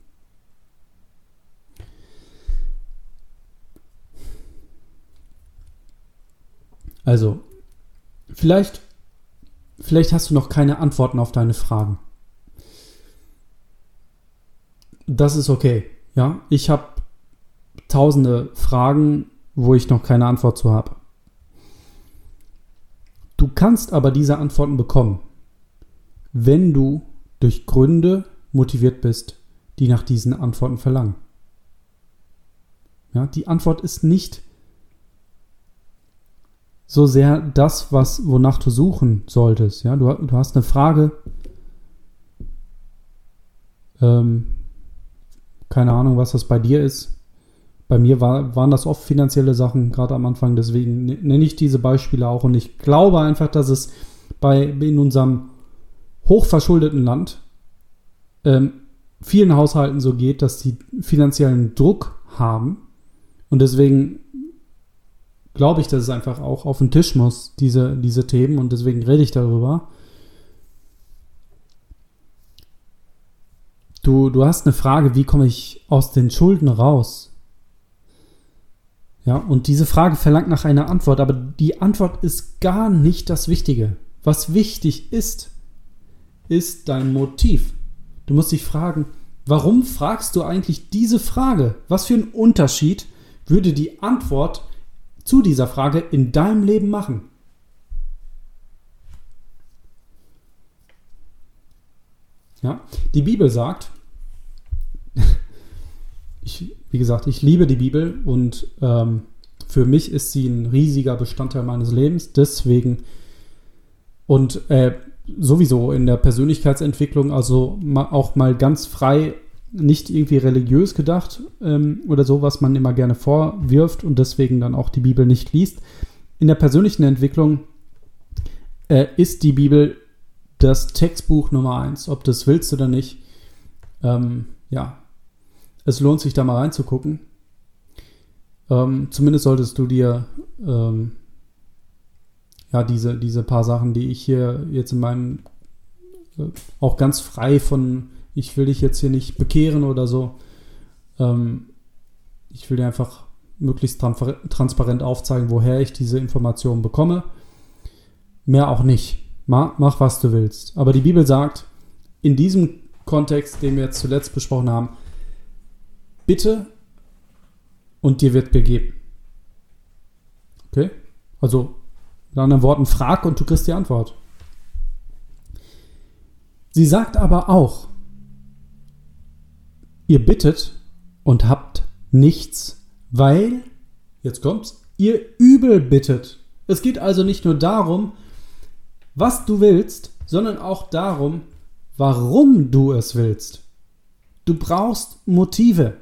Also, vielleicht, vielleicht hast du noch keine Antworten auf deine Fragen. Das ist okay. Ja, ich habe tausende Fragen, wo ich noch keine Antwort zu habe. Du kannst aber diese Antworten bekommen, wenn du durch Gründe motiviert bist, die nach diesen Antworten verlangen. Ja, die Antwort ist nicht so sehr das, was, wonach du suchen solltest. Ja, du, du hast eine Frage, ähm, keine Ahnung, was das bei dir ist. Bei mir war, waren das oft finanzielle Sachen, gerade am Anfang. Deswegen nenne ich diese Beispiele auch. Und ich glaube einfach, dass es bei in unserem hochverschuldeten Land ähm, vielen Haushalten so geht, dass sie finanziellen Druck haben und deswegen glaube ich, dass es einfach auch auf den Tisch muss, diese, diese Themen, und deswegen rede ich darüber. Du, du hast eine Frage, wie komme ich aus den Schulden raus? Ja, und diese Frage verlangt nach einer Antwort, aber die Antwort ist gar nicht das Wichtige. Was wichtig ist, ist dein Motiv. Du musst dich fragen, warum fragst du eigentlich diese Frage? Was für einen Unterschied würde die Antwort zu dieser Frage in deinem Leben machen? Ja, die Bibel sagt, ich, wie gesagt, ich liebe die Bibel und ähm, für mich ist sie ein riesiger Bestandteil meines Lebens. Deswegen und äh, sowieso in der Persönlichkeitsentwicklung, also ma, auch mal ganz frei nicht irgendwie religiös gedacht ähm, oder so, was man immer gerne vorwirft und deswegen dann auch die Bibel nicht liest. In der persönlichen Entwicklung äh, ist die Bibel das Textbuch Nummer eins, ob du es willst oder nicht. Ähm, ja, es lohnt sich da mal reinzugucken. Ähm, zumindest solltest du dir ähm, ja diese, diese paar Sachen, die ich hier jetzt in meinem äh, auch ganz frei von ich will dich jetzt hier nicht bekehren oder so. Ähm, ich will dir einfach möglichst transparent aufzeigen, woher ich diese Informationen bekomme. Mehr auch nicht. Mach, mach, was du willst. Aber die Bibel sagt, in diesem Kontext, den wir jetzt zuletzt besprochen haben, bitte und dir wird gegeben. Okay? Also, mit anderen Worten, frag und du kriegst die Antwort. Sie sagt aber auch, Ihr bittet und habt nichts, weil, jetzt kommt's, ihr übel bittet. Es geht also nicht nur darum, was du willst, sondern auch darum, warum du es willst. Du brauchst Motive.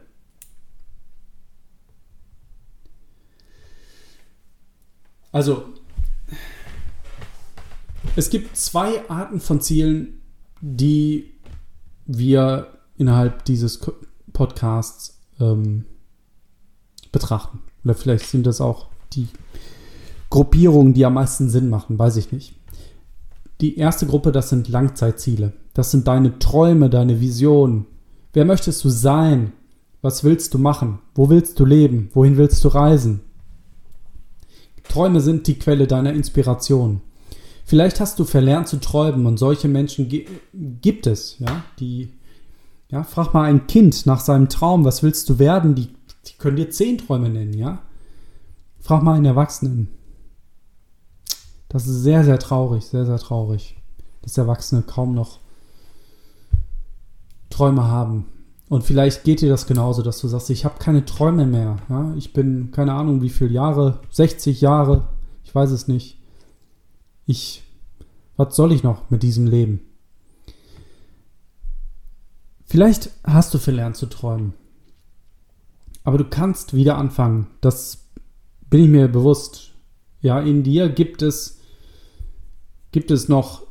Also, es gibt zwei Arten von Zielen, die wir innerhalb dieses Podcasts ähm, betrachten. Oder vielleicht sind das auch die Gruppierungen, die am meisten Sinn machen, weiß ich nicht. Die erste Gruppe, das sind Langzeitziele. Das sind deine Träume, deine Visionen. Wer möchtest du sein? Was willst du machen? Wo willst du leben? Wohin willst du reisen? Träume sind die Quelle deiner Inspiration. Vielleicht hast du verlernt zu träumen und solche Menschen gibt es, ja, die, ja, frag mal ein Kind nach seinem Traum, was willst du werden? Die, die können dir zehn Träume nennen, ja. Frag mal einen Erwachsenen. Das ist sehr, sehr traurig, sehr, sehr traurig, dass Erwachsene kaum noch Träume haben. Und vielleicht geht dir das genauso, dass du sagst, ich habe keine Träume mehr. Ja? Ich bin, keine Ahnung, wie viele Jahre, 60 Jahre, ich weiß es nicht. Ich, was soll ich noch mit diesem Leben? Vielleicht hast du verlernt zu träumen. Aber du kannst wieder anfangen. Das bin ich mir bewusst. Ja, in dir gibt es, gibt es noch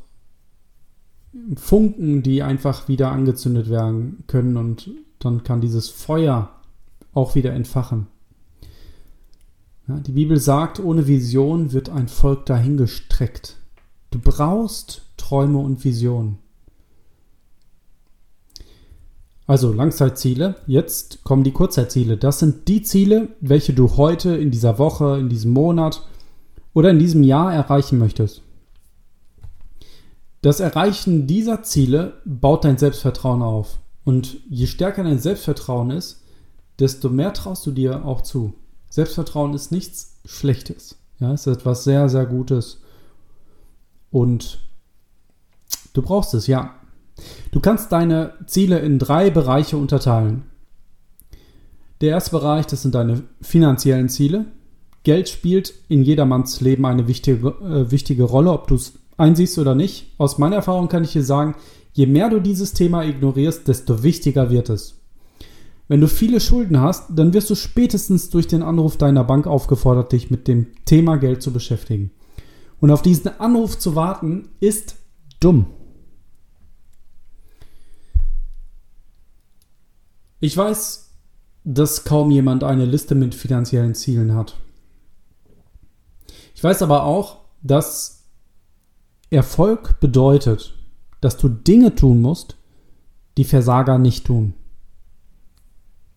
Funken, die einfach wieder angezündet werden können und dann kann dieses Feuer auch wieder entfachen. Ja, die Bibel sagt, ohne Vision wird ein Volk dahingestreckt. Du brauchst Träume und Visionen. Also Langzeitziele. Jetzt kommen die Kurzzeitziele. Das sind die Ziele, welche du heute, in dieser Woche, in diesem Monat oder in diesem Jahr erreichen möchtest. Das Erreichen dieser Ziele baut dein Selbstvertrauen auf. Und je stärker dein Selbstvertrauen ist, desto mehr traust du dir auch zu. Selbstvertrauen ist nichts Schlechtes. Ja, es ist etwas sehr, sehr Gutes. Und du brauchst es, ja. Du kannst deine Ziele in drei Bereiche unterteilen. Der erste Bereich, das sind deine finanziellen Ziele. Geld spielt in jedermanns Leben eine wichtige, äh, wichtige Rolle, ob du es einsiehst oder nicht. Aus meiner Erfahrung kann ich dir sagen, je mehr du dieses Thema ignorierst, desto wichtiger wird es. Wenn du viele Schulden hast, dann wirst du spätestens durch den Anruf deiner Bank aufgefordert, dich mit dem Thema Geld zu beschäftigen. Und auf diesen Anruf zu warten, ist dumm. Ich weiß, dass kaum jemand eine Liste mit finanziellen Zielen hat. Ich weiß aber auch, dass Erfolg bedeutet, dass du Dinge tun musst, die Versager nicht tun.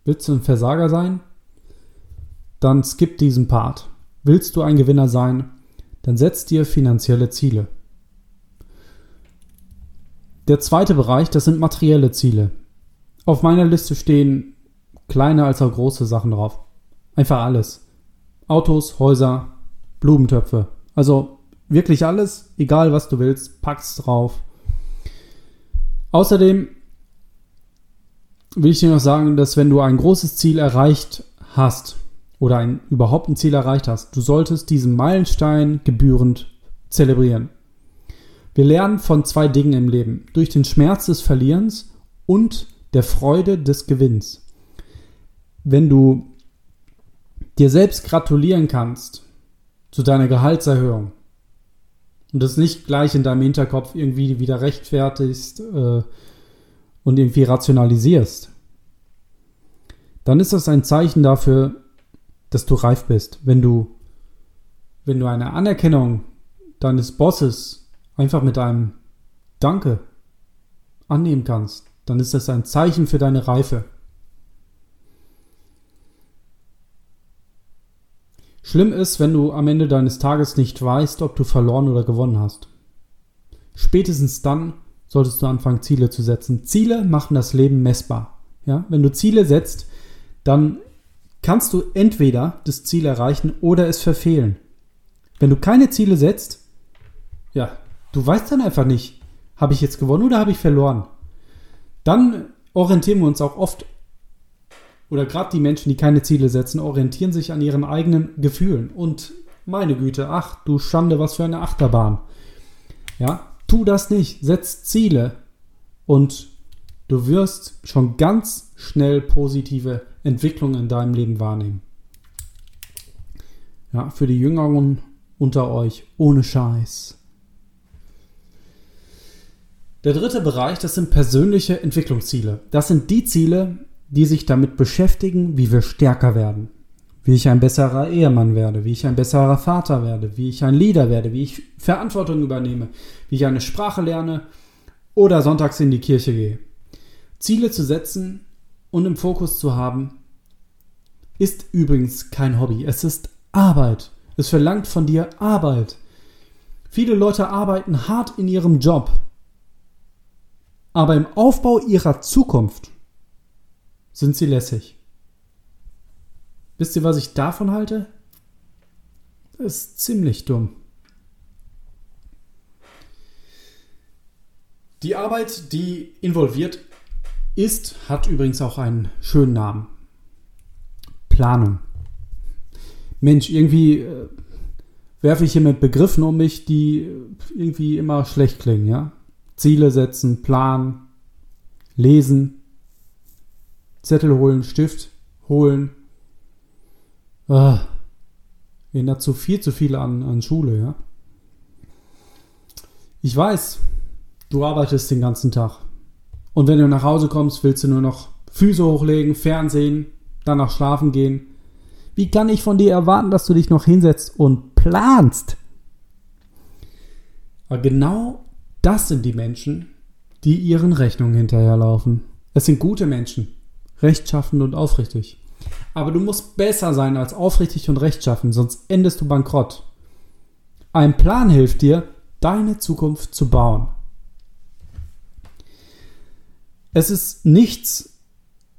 Willst du ein Versager sein? Dann skip diesen Part. Willst du ein Gewinner sein? Dann setz dir finanzielle Ziele. Der zweite Bereich, das sind materielle Ziele. Auf meiner Liste stehen kleine als auch große Sachen drauf. Einfach alles. Autos, Häuser, Blumentöpfe. Also Wirklich alles, egal was du willst, pack's drauf. Außerdem will ich dir noch sagen, dass wenn du ein großes Ziel erreicht hast oder ein, überhaupt ein Ziel erreicht hast, du solltest diesen Meilenstein gebührend zelebrieren. Wir lernen von zwei Dingen im Leben. Durch den Schmerz des Verlierens und der Freude des Gewinns. Wenn du dir selbst gratulieren kannst zu deiner Gehaltserhöhung, und das nicht gleich in deinem Hinterkopf irgendwie wieder rechtfertigst äh, und irgendwie rationalisierst, dann ist das ein Zeichen dafür, dass du reif bist. Wenn du, wenn du eine Anerkennung deines Bosses einfach mit einem Danke annehmen kannst, dann ist das ein Zeichen für deine Reife. Schlimm ist, wenn du am Ende deines Tages nicht weißt, ob du verloren oder gewonnen hast. Spätestens dann solltest du anfangen, Ziele zu setzen. Ziele machen das Leben messbar. Ja? Wenn du Ziele setzt, dann kannst du entweder das Ziel erreichen oder es verfehlen. Wenn du keine Ziele setzt, ja, du weißt dann einfach nicht, habe ich jetzt gewonnen oder habe ich verloren. Dann orientieren wir uns auch oft oder gerade die Menschen, die keine Ziele setzen, orientieren sich an ihren eigenen Gefühlen. Und meine Güte, ach du Schande, was für eine Achterbahn. Ja, tu das nicht, setz Ziele und du wirst schon ganz schnell positive Entwicklungen in deinem Leben wahrnehmen. Ja, für die Jüngeren unter euch, ohne Scheiß. Der dritte Bereich, das sind persönliche Entwicklungsziele. Das sind die Ziele, die sich damit beschäftigen, wie wir stärker werden. Wie ich ein besserer Ehemann werde, wie ich ein besserer Vater werde, wie ich ein Leader werde, wie ich Verantwortung übernehme, wie ich eine Sprache lerne oder sonntags in die Kirche gehe. Ziele zu setzen und im Fokus zu haben, ist übrigens kein Hobby. Es ist Arbeit. Es verlangt von dir Arbeit. Viele Leute arbeiten hart in ihrem Job, aber im Aufbau ihrer Zukunft sind sie lässig. Wisst ihr, was ich davon halte? Das ist ziemlich dumm. Die Arbeit, die involviert ist, hat übrigens auch einen schönen Namen. Planung. Mensch, irgendwie äh, werfe ich hier mit Begriffen um mich, die irgendwie immer schlecht klingen, ja? Ziele setzen, planen, lesen, Zettel holen, Stift holen. Ah, erinnert zu viel zu viel an, an Schule, ja? Ich weiß, du arbeitest den ganzen Tag. Und wenn du nach Hause kommst, willst du nur noch Füße hochlegen, Fernsehen, danach schlafen gehen. Wie kann ich von dir erwarten, dass du dich noch hinsetzt und planst? Aber genau das sind die Menschen, die ihren Rechnungen hinterherlaufen. Es sind gute Menschen, rechtschaffend und aufrichtig. Aber du musst besser sein als aufrichtig und rechtschaffen, sonst endest du bankrott. Ein Plan hilft dir, deine Zukunft zu bauen. Es ist nichts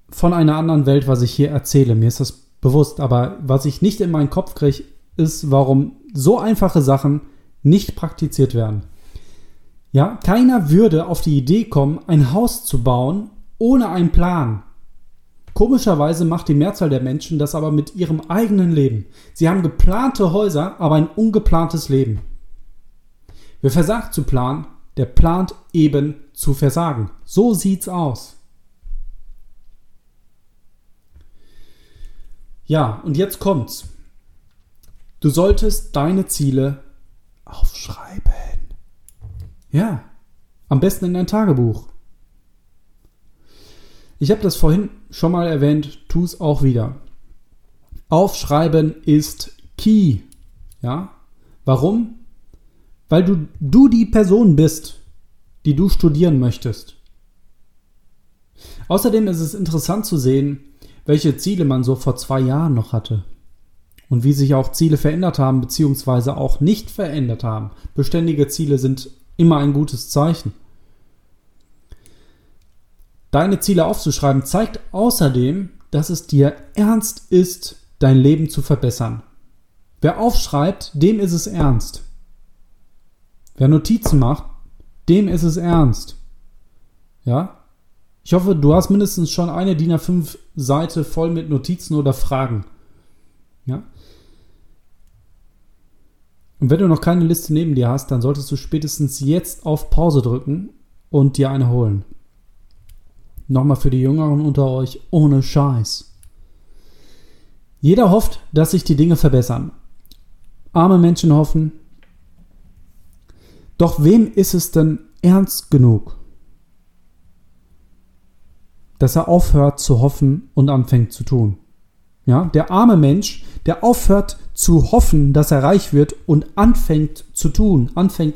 von einer anderen Welt, was ich hier erzähle. Mir ist das bewusst. Aber was ich nicht in meinen Kopf kriege, ist, warum so einfache Sachen nicht praktiziert werden. Ja, keiner würde auf die Idee kommen, ein Haus zu bauen ohne einen Plan. Komischerweise macht die Mehrzahl der Menschen das aber mit ihrem eigenen Leben. Sie haben geplante Häuser, aber ein ungeplantes Leben. Wer versagt zu planen, der plant eben zu versagen. So sieht's aus. Ja, und jetzt kommt's. Du solltest deine Ziele aufschreiben. Ja, am besten in dein Tagebuch. Ich habe das vorhin schon mal erwähnt, tu es auch wieder. Aufschreiben ist key. Ja? Warum? Weil du, du die Person bist, die du studieren möchtest. Außerdem ist es interessant zu sehen, welche Ziele man so vor zwei Jahren noch hatte. Und wie sich auch Ziele verändert haben, beziehungsweise auch nicht verändert haben. Beständige Ziele sind immer ein gutes Zeichen. Deine Ziele aufzuschreiben zeigt außerdem, dass es dir ernst ist, dein Leben zu verbessern. Wer aufschreibt, dem ist es ernst. Wer Notizen macht, dem ist es ernst. Ja? Ich hoffe, du hast mindestens schon eine DIN A5 Seite voll mit Notizen oder Fragen. Ja? Und wenn du noch keine Liste neben dir hast, dann solltest du spätestens jetzt auf Pause drücken und dir eine holen. Nochmal für die Jüngeren unter euch, ohne Scheiß. Jeder hofft, dass sich die Dinge verbessern. Arme Menschen hoffen. Doch wem ist es denn ernst genug, dass er aufhört zu hoffen und anfängt zu tun? Ja, der arme Mensch, der aufhört zu hoffen, dass er reich wird und anfängt zu tun, anfängt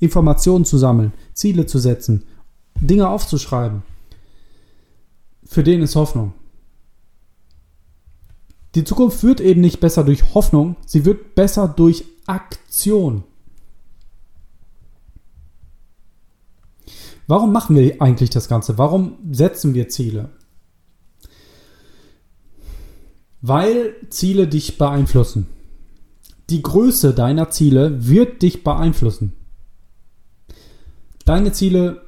Informationen zu sammeln, Ziele zu setzen, Dinge aufzuschreiben. Für den ist Hoffnung. Die Zukunft wird eben nicht besser durch Hoffnung, sie wird besser durch Aktion. Warum machen wir eigentlich das Ganze? Warum setzen wir Ziele? Weil Ziele dich beeinflussen. Die Größe deiner Ziele wird dich beeinflussen. Deine Ziele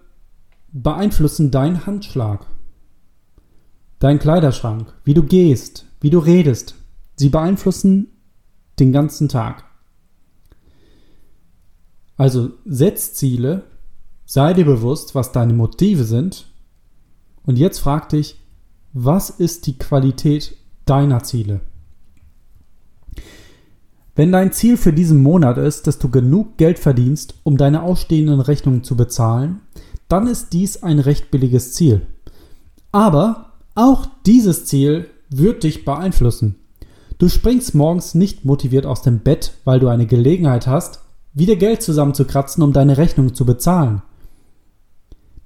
beeinflussen deinen Handschlag, deinen Kleiderschrank, wie du gehst, wie du redest. Sie beeinflussen den ganzen Tag. Also setz Ziele, sei dir bewusst, was deine Motive sind und jetzt frag dich, was ist die Qualität deiner Ziele. Wenn dein Ziel für diesen Monat ist, dass du genug Geld verdienst, um deine ausstehenden Rechnungen zu bezahlen, dann ist dies ein recht billiges Ziel. Aber auch dieses Ziel wird dich beeinflussen. Du springst morgens nicht motiviert aus dem Bett, weil du eine Gelegenheit hast, wieder Geld zusammenzukratzen, um deine Rechnung zu bezahlen.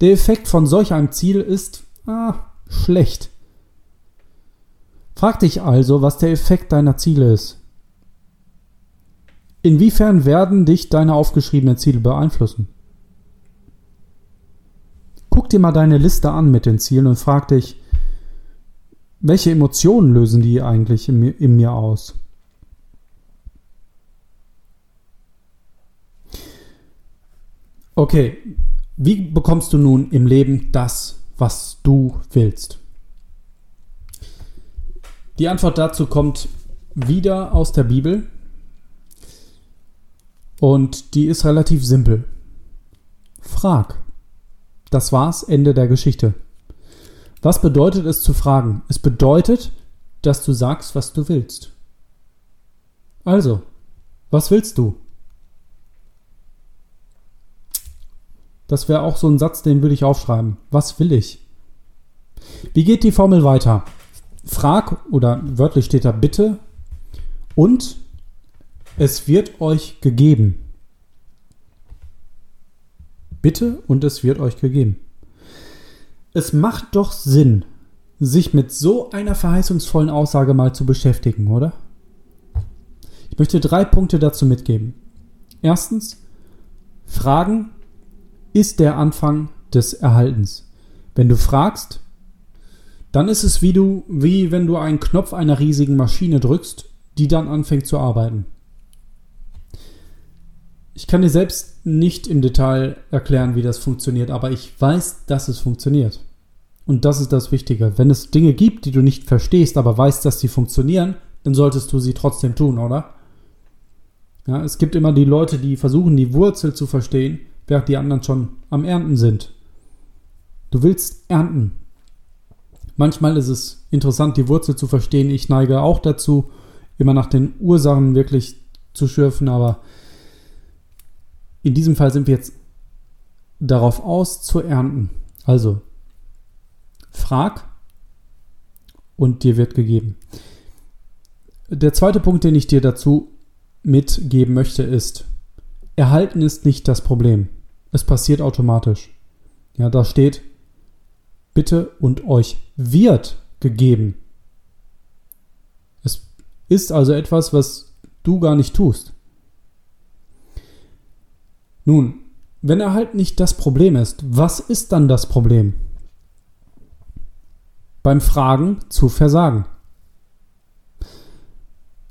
Der Effekt von solch einem Ziel ist ah, schlecht. Frag dich also, was der Effekt deiner Ziele ist. Inwiefern werden dich deine aufgeschriebenen Ziele beeinflussen? Guck dir mal deine Liste an mit den Zielen und frag dich, welche Emotionen lösen die eigentlich in mir, in mir aus? Okay, wie bekommst du nun im Leben das, was du willst? Die Antwort dazu kommt wieder aus der Bibel und die ist relativ simpel. Frag. Das war's, Ende der Geschichte. Was bedeutet es zu fragen? Es bedeutet, dass du sagst, was du willst. Also, was willst du? Das wäre auch so ein Satz, den würde ich aufschreiben. Was will ich? Wie geht die Formel weiter? Frag oder wörtlich steht da bitte und es wird euch gegeben. Bitte und es wird euch gegeben. Es macht doch Sinn, sich mit so einer verheißungsvollen Aussage mal zu beschäftigen, oder? Ich möchte drei Punkte dazu mitgeben. Erstens, Fragen ist der Anfang des Erhaltens. Wenn du fragst, dann ist es wie du, wie wenn du einen Knopf einer riesigen Maschine drückst, die dann anfängt zu arbeiten. Ich kann dir selbst nicht im Detail erklären, wie das funktioniert, aber ich weiß, dass es funktioniert. Und das ist das Wichtige. Wenn es Dinge gibt, die du nicht verstehst, aber weißt, dass sie funktionieren, dann solltest du sie trotzdem tun, oder? Ja, es gibt immer die Leute, die versuchen, die Wurzel zu verstehen, während die anderen schon am Ernten sind. Du willst ernten. Manchmal ist es interessant, die Wurzel zu verstehen. Ich neige auch dazu, immer nach den Ursachen wirklich zu schürfen, aber in diesem Fall sind wir jetzt darauf aus zu ernten. Also, frag und dir wird gegeben. Der zweite Punkt, den ich dir dazu mitgeben möchte, ist, erhalten ist nicht das Problem. Es passiert automatisch. Ja, da steht, bitte und euch wird gegeben. Es ist also etwas, was du gar nicht tust. Nun, wenn er halt nicht das Problem ist, was ist dann das Problem? Beim Fragen zu versagen.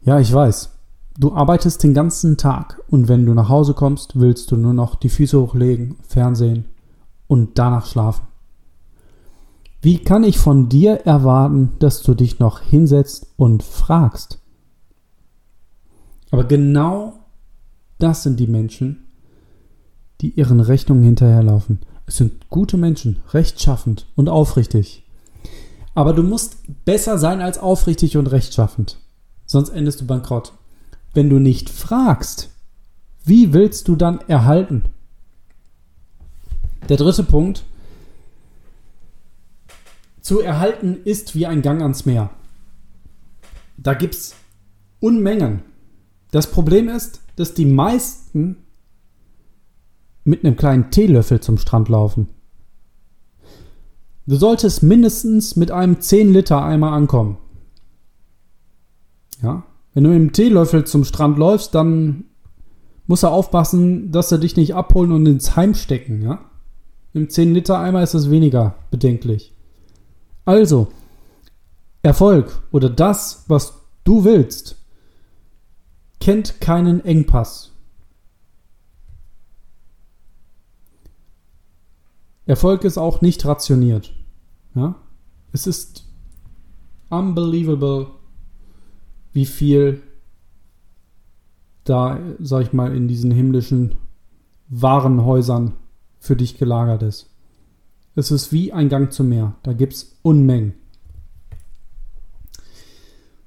Ja, ich weiß. Du arbeitest den ganzen Tag und wenn du nach Hause kommst, willst du nur noch die Füße hochlegen, Fernsehen und danach schlafen. Wie kann ich von dir erwarten, dass du dich noch hinsetzt und fragst? Aber genau das sind die Menschen, die ihren Rechnungen hinterherlaufen. Es sind gute Menschen, rechtschaffend und aufrichtig. Aber du musst besser sein als aufrichtig und rechtschaffend. Sonst endest du bankrott. Wenn du nicht fragst, wie willst du dann erhalten? Der dritte Punkt. Zu erhalten ist wie ein Gang ans Meer. Da gibt es Unmengen. Das Problem ist, dass die meisten mit einem kleinen Teelöffel zum Strand laufen. Du solltest mindestens mit einem 10 Liter Eimer ankommen. Ja? Wenn du mit dem Teelöffel zum Strand läufst, dann musst du aufpassen, dass sie dich nicht abholen und ins Heim stecken. Ja? Im 10 Liter Eimer ist es weniger bedenklich. Also, Erfolg oder das, was du willst, kennt keinen Engpass. Erfolg ist auch nicht rationiert. Ja? Es ist unbelievable, wie viel da, sag ich mal, in diesen himmlischen Warenhäusern für dich gelagert ist. Es ist wie ein Gang zum Meer. Da gibt es Unmengen.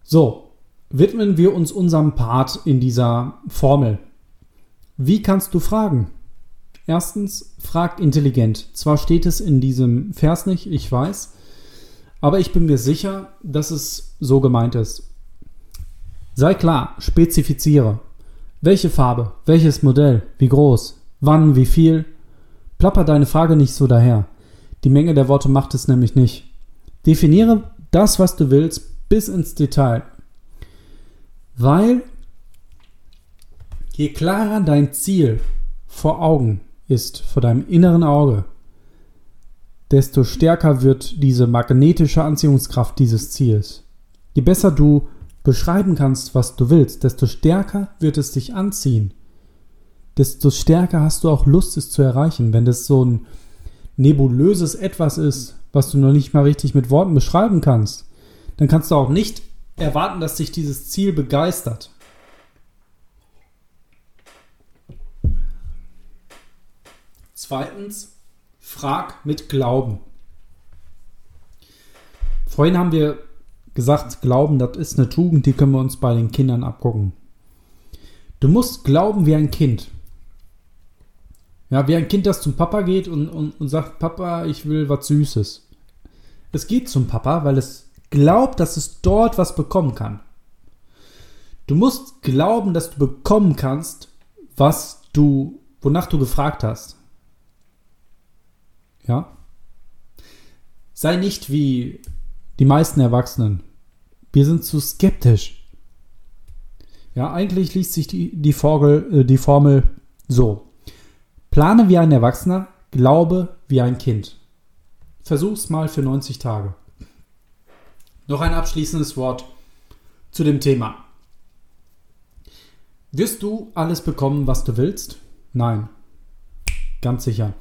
So, widmen wir uns unserem Part in dieser Formel. Wie kannst du fragen? Erstens, frag intelligent. Zwar steht es in diesem Vers nicht, ich weiß, aber ich bin mir sicher, dass es so gemeint ist. Sei klar, spezifiziere. Welche Farbe, welches Modell, wie groß, wann, wie viel. Plapper deine Frage nicht so daher. Die Menge der Worte macht es nämlich nicht. Definiere das, was du willst, bis ins Detail. Weil je klarer dein Ziel vor Augen ist, vor deinem inneren Auge, desto stärker wird diese magnetische Anziehungskraft dieses Ziels. Je besser du beschreiben kannst, was du willst, desto stärker wird es dich anziehen. Desto stärker hast du auch Lust, es zu erreichen. Wenn das so ein nebulöses Etwas ist, was du noch nicht mal richtig mit Worten beschreiben kannst, dann kannst du auch nicht erwarten, dass dich dieses Ziel begeistert. Zweitens, frag mit Glauben. Vorhin haben wir gesagt, Glauben, das ist eine Tugend, die können wir uns bei den Kindern abgucken. Du musst glauben wie ein Kind. Ja, wie ein Kind, das zum Papa geht und, und, und sagt, Papa, ich will was Süßes. Es geht zum Papa, weil es glaubt, dass es dort was bekommen kann. Du musst glauben, dass du bekommen kannst, was du, wonach du gefragt hast. Ja? Sei nicht wie die meisten Erwachsenen. Wir sind zu skeptisch. Ja, eigentlich liest sich die, die, Formel, äh, die Formel so. Plane wie ein Erwachsener, glaube wie ein Kind. Versuch's mal für 90 Tage. Noch ein abschließendes Wort zu dem Thema. Wirst du alles bekommen, was du willst? Nein. Ganz sicher.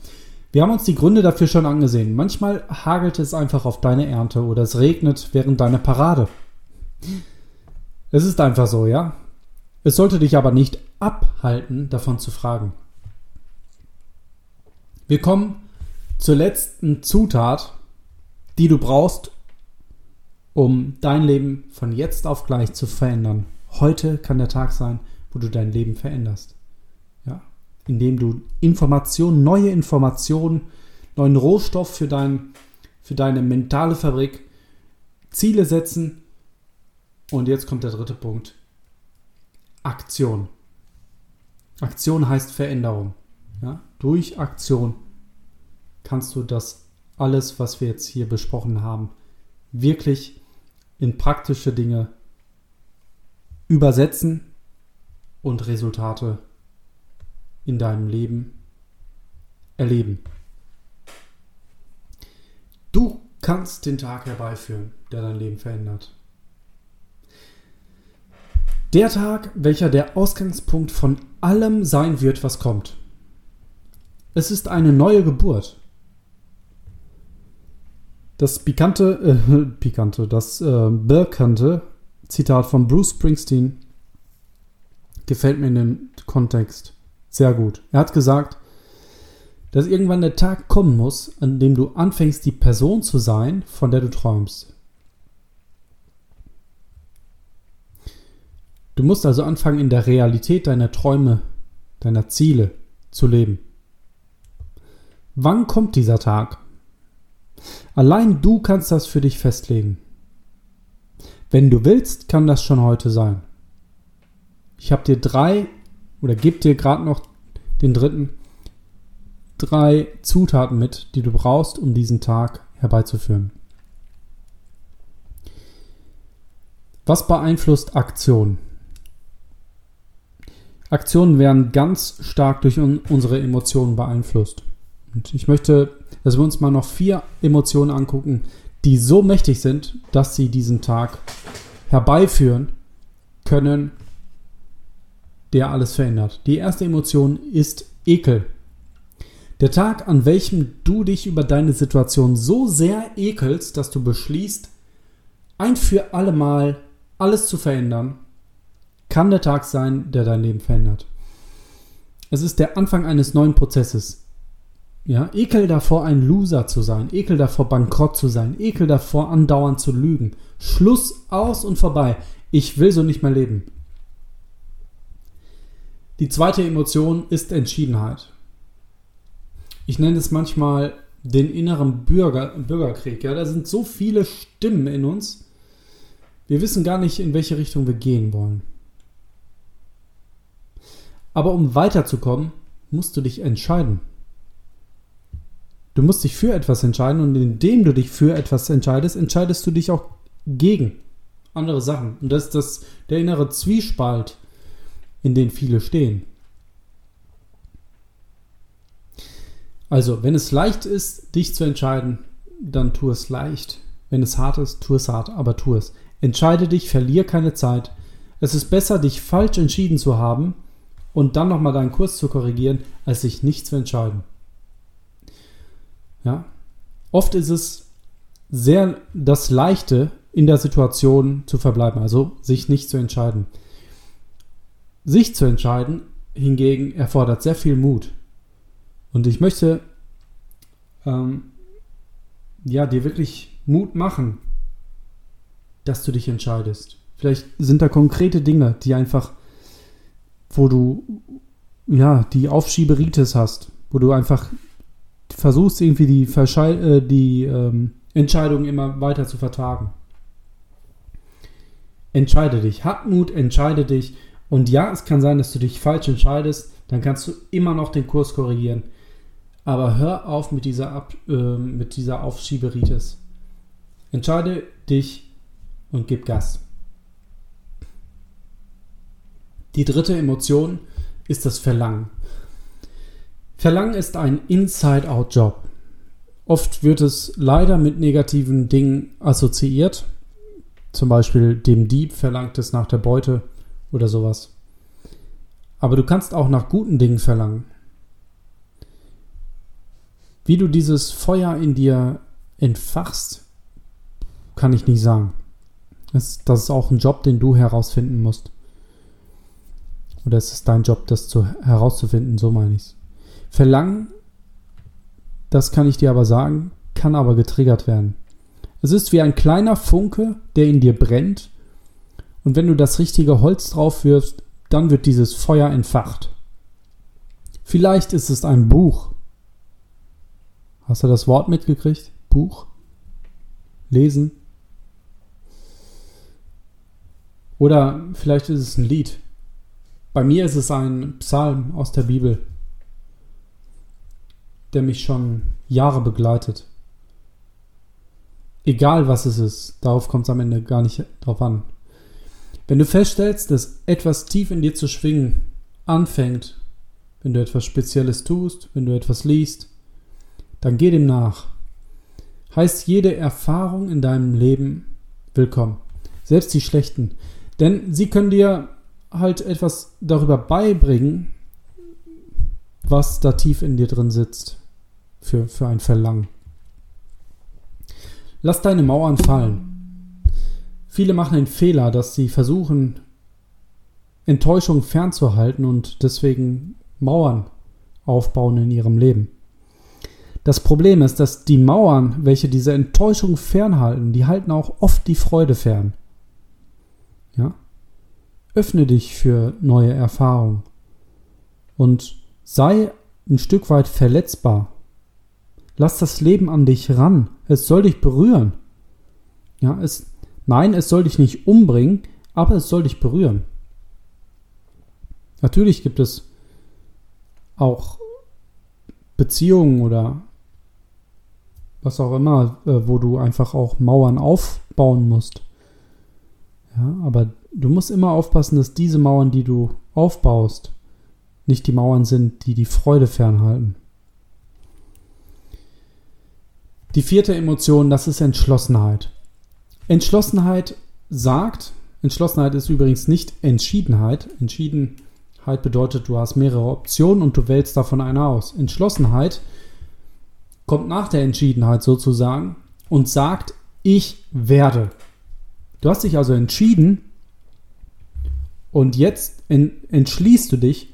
Wir haben uns die Gründe dafür schon angesehen. Manchmal hagelt es einfach auf deine Ernte oder es regnet während deiner Parade. Es ist einfach so, ja? Es sollte dich aber nicht abhalten, davon zu fragen. Wir kommen zur letzten Zutat, die du brauchst, um dein Leben von jetzt auf gleich zu verändern. Heute kann der Tag sein, wo du dein Leben veränderst. Indem du Informationen, neue Informationen, neuen Rohstoff für, dein, für deine mentale Fabrik, Ziele setzen. Und jetzt kommt der dritte Punkt. Aktion. Aktion heißt Veränderung. Ja? Durch Aktion kannst du das alles, was wir jetzt hier besprochen haben, wirklich in praktische Dinge übersetzen und Resultate in deinem Leben erleben. Du kannst den Tag herbeiführen, der dein Leben verändert. Der Tag, welcher der Ausgangspunkt von allem sein wird, was kommt. Es ist eine neue Geburt. Das pikante, äh, pikante, das äh, bekannte Zitat von Bruce Springsteen gefällt mir in dem Kontext sehr gut. Er hat gesagt, dass irgendwann der Tag kommen muss, an dem du anfängst, die Person zu sein, von der du träumst. Du musst also anfangen, in der Realität deiner Träume, deiner Ziele zu leben. Wann kommt dieser Tag? Allein du kannst das für dich festlegen. Wenn du willst, kann das schon heute sein. Ich habe dir drei oder gebe dir gerade noch den dritten drei Zutaten mit, die du brauchst, um diesen Tag herbeizuführen. Was beeinflusst Aktion? Aktionen werden ganz stark durch un unsere Emotionen beeinflusst. Und ich möchte, dass wir uns mal noch vier Emotionen angucken, die so mächtig sind, dass sie diesen Tag herbeiführen können, der alles verändert. Die erste Emotion ist Ekel. Der Tag, an welchem du dich über deine Situation so sehr ekelst, dass du beschließt, ein für alle Mal alles zu verändern, kann der Tag sein, der dein Leben verändert. Es ist der Anfang eines neuen Prozesses. Ja, Ekel davor, ein Loser zu sein, Ekel davor, bankrott zu sein, Ekel davor, andauernd zu lügen. Schluss aus und vorbei. Ich will so nicht mehr leben. Die zweite Emotion ist Entschiedenheit. Ich nenne es manchmal den inneren Bürger, Bürgerkrieg. Ja, da sind so viele Stimmen in uns. Wir wissen gar nicht, in welche Richtung wir gehen wollen. Aber um weiterzukommen, musst du dich entscheiden. Du musst dich für etwas entscheiden und indem du dich für etwas entscheidest, entscheidest du dich auch gegen andere Sachen. Und das ist das, der innere Zwiespalt, in den viele stehen. Also, wenn es leicht ist, dich zu entscheiden, dann tu es leicht. Wenn es hart ist, tu es hart, aber tu es. Entscheide dich, verlier keine Zeit. Es ist besser, dich falsch entschieden zu haben und dann nochmal deinen Kurs zu korrigieren, als sich nicht zu entscheiden. Ja? Oft ist es sehr das Leichte, in der Situation zu verbleiben, also sich nicht zu entscheiden. Sich zu entscheiden hingegen erfordert sehr viel Mut. Und ich möchte ähm, ja, dir wirklich Mut machen, dass du dich entscheidest. Vielleicht sind da konkrete Dinge, die einfach, wo du ja, die Aufschieberitis hast, wo du einfach versuchst, irgendwie die, Verschei äh, die ähm, Entscheidung immer weiter zu vertagen. Entscheide dich. Hab Mut, entscheide dich. Und ja, es kann sein, dass du dich falsch entscheidest. Dann kannst du immer noch den Kurs korrigieren. Aber hör auf mit dieser, Ab, äh, mit dieser Aufschieberitis. Entscheide dich und gib Gas. Die dritte Emotion ist das Verlangen. Verlangen ist ein Inside-out-Job. Oft wird es leider mit negativen Dingen assoziiert. Zum Beispiel dem Dieb verlangt es nach der Beute oder sowas. Aber du kannst auch nach guten Dingen verlangen. Wie du dieses Feuer in dir entfachst, kann ich nicht sagen. Das, ist auch ein Job, den du herausfinden musst. Oder es ist dein Job, das zu, herauszufinden, so meine ich es. Verlangen, das kann ich dir aber sagen, kann aber getriggert werden. Es ist wie ein kleiner Funke, der in dir brennt. Und wenn du das richtige Holz drauf wirfst, dann wird dieses Feuer entfacht. Vielleicht ist es ein Buch, Hast du das Wort mitgekriegt? Buch? Lesen? Oder vielleicht ist es ein Lied. Bei mir ist es ein Psalm aus der Bibel, der mich schon Jahre begleitet. Egal was es ist, darauf kommt es am Ende gar nicht drauf an. Wenn du feststellst, dass etwas tief in dir zu schwingen anfängt, wenn du etwas Spezielles tust, wenn du etwas liest, dann geh dem nach. Heißt jede Erfahrung in deinem Leben willkommen. Selbst die schlechten. Denn sie können dir halt etwas darüber beibringen, was da tief in dir drin sitzt. Für, für ein Verlangen. Lass deine Mauern fallen. Viele machen den Fehler, dass sie versuchen, Enttäuschung fernzuhalten und deswegen Mauern aufbauen in ihrem Leben. Das Problem ist, dass die Mauern, welche diese Enttäuschung fernhalten, die halten auch oft die Freude fern. Ja? Öffne dich für neue Erfahrungen und sei ein Stück weit verletzbar. Lass das Leben an dich ran. Es soll dich berühren. Ja, es, nein, es soll dich nicht umbringen, aber es soll dich berühren. Natürlich gibt es auch Beziehungen oder was auch immer, äh, wo du einfach auch Mauern aufbauen musst. Ja, aber du musst immer aufpassen, dass diese Mauern, die du aufbaust, nicht die Mauern sind, die die Freude fernhalten. Die vierte Emotion, das ist Entschlossenheit. Entschlossenheit sagt, Entschlossenheit ist übrigens nicht Entschiedenheit. Entschiedenheit bedeutet, du hast mehrere Optionen und du wählst davon eine aus. Entschlossenheit kommt nach der Entschiedenheit sozusagen und sagt, ich werde. Du hast dich also entschieden und jetzt entschließt du dich,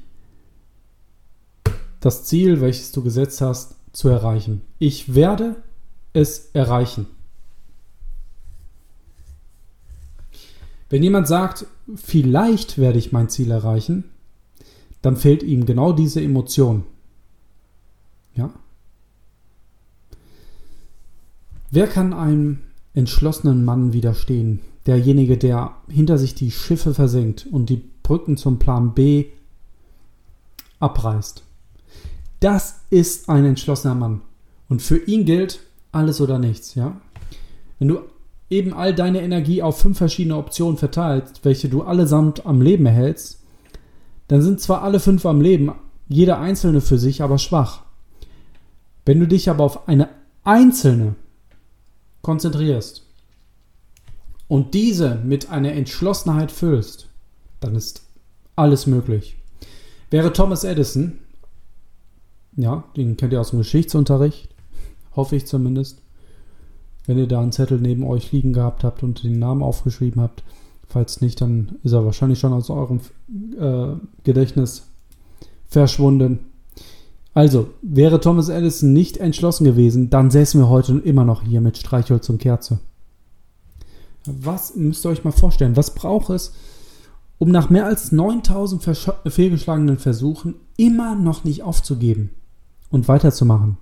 das Ziel, welches du gesetzt hast, zu erreichen. Ich werde es erreichen. Wenn jemand sagt, vielleicht werde ich mein Ziel erreichen, dann fehlt ihm genau diese Emotion. Ja? Wer kann einem entschlossenen Mann widerstehen? Derjenige, der hinter sich die Schiffe versenkt und die Brücken zum Plan B abreißt. Das ist ein entschlossener Mann. Und für ihn gilt alles oder nichts, ja? Wenn du eben all deine Energie auf fünf verschiedene Optionen verteilst, welche du allesamt am Leben erhältst, dann sind zwar alle fünf am Leben, jeder einzelne für sich aber schwach. Wenn du dich aber auf eine einzelne konzentrierst und diese mit einer Entschlossenheit füllst, dann ist alles möglich. Wäre Thomas Edison, ja, den kennt ihr aus dem Geschichtsunterricht, hoffe ich zumindest, wenn ihr da einen Zettel neben euch liegen gehabt habt und den Namen aufgeschrieben habt. Falls nicht, dann ist er wahrscheinlich schon aus eurem äh, Gedächtnis verschwunden. Also, wäre Thomas Edison nicht entschlossen gewesen, dann säßen wir heute immer noch hier mit Streichholz und Kerze. Was müsst ihr euch mal vorstellen? Was braucht es, um nach mehr als 9000 fehlgeschlagenen Versuchen immer noch nicht aufzugeben und weiterzumachen?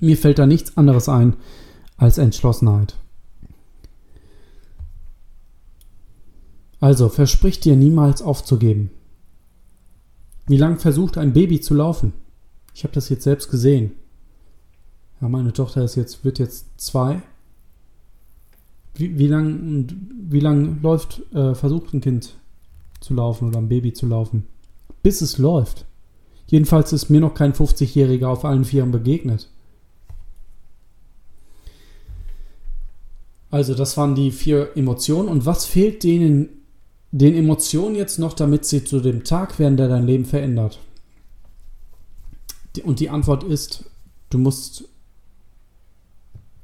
Mir fällt da nichts anderes ein als Entschlossenheit. Also versprich dir niemals aufzugeben. Wie lange versucht ein Baby zu laufen? Ich habe das jetzt selbst gesehen. Ja, meine Tochter ist jetzt, wird jetzt zwei. Wie, wie lang wie lang läuft, äh, versucht ein Kind zu laufen oder ein Baby zu laufen? Bis es läuft. Jedenfalls ist mir noch kein 50-Jähriger auf allen Vieren begegnet. Also, das waren die vier Emotionen. Und was fehlt denen, den Emotionen jetzt noch, damit sie zu dem Tag werden, der dein Leben verändert? Und die Antwort ist, du musst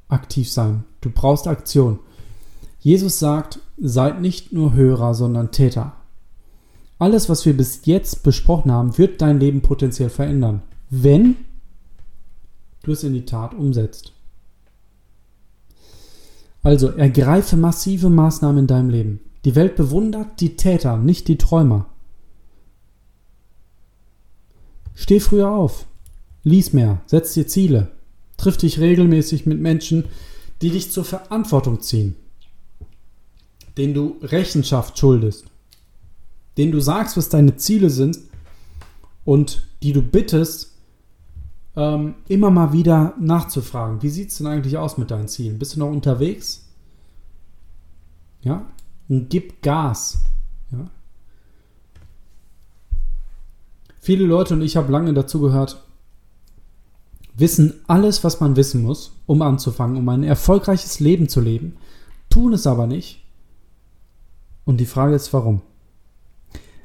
aktiv sein. Du brauchst Aktion. Jesus sagt, seid nicht nur Hörer, sondern Täter. Alles, was wir bis jetzt besprochen haben, wird dein Leben potenziell verändern, wenn du es in die Tat umsetzt. Also ergreife massive Maßnahmen in deinem Leben. Die Welt bewundert die Täter, nicht die Träumer. Steh früher auf, lies mehr, setz dir Ziele, triff dich regelmäßig mit Menschen, die dich zur Verantwortung ziehen, denen du Rechenschaft schuldest, denen du sagst, was deine Ziele sind und die du bittest, ähm, immer mal wieder nachzufragen, wie sieht es denn eigentlich aus mit deinen Zielen? Bist du noch unterwegs? Ja, und gib Gas. Ja. Viele Leute und ich habe lange dazu gehört, wissen alles, was man wissen muss, um anzufangen, um ein erfolgreiches Leben zu leben, tun es aber nicht. Und die Frage ist, warum?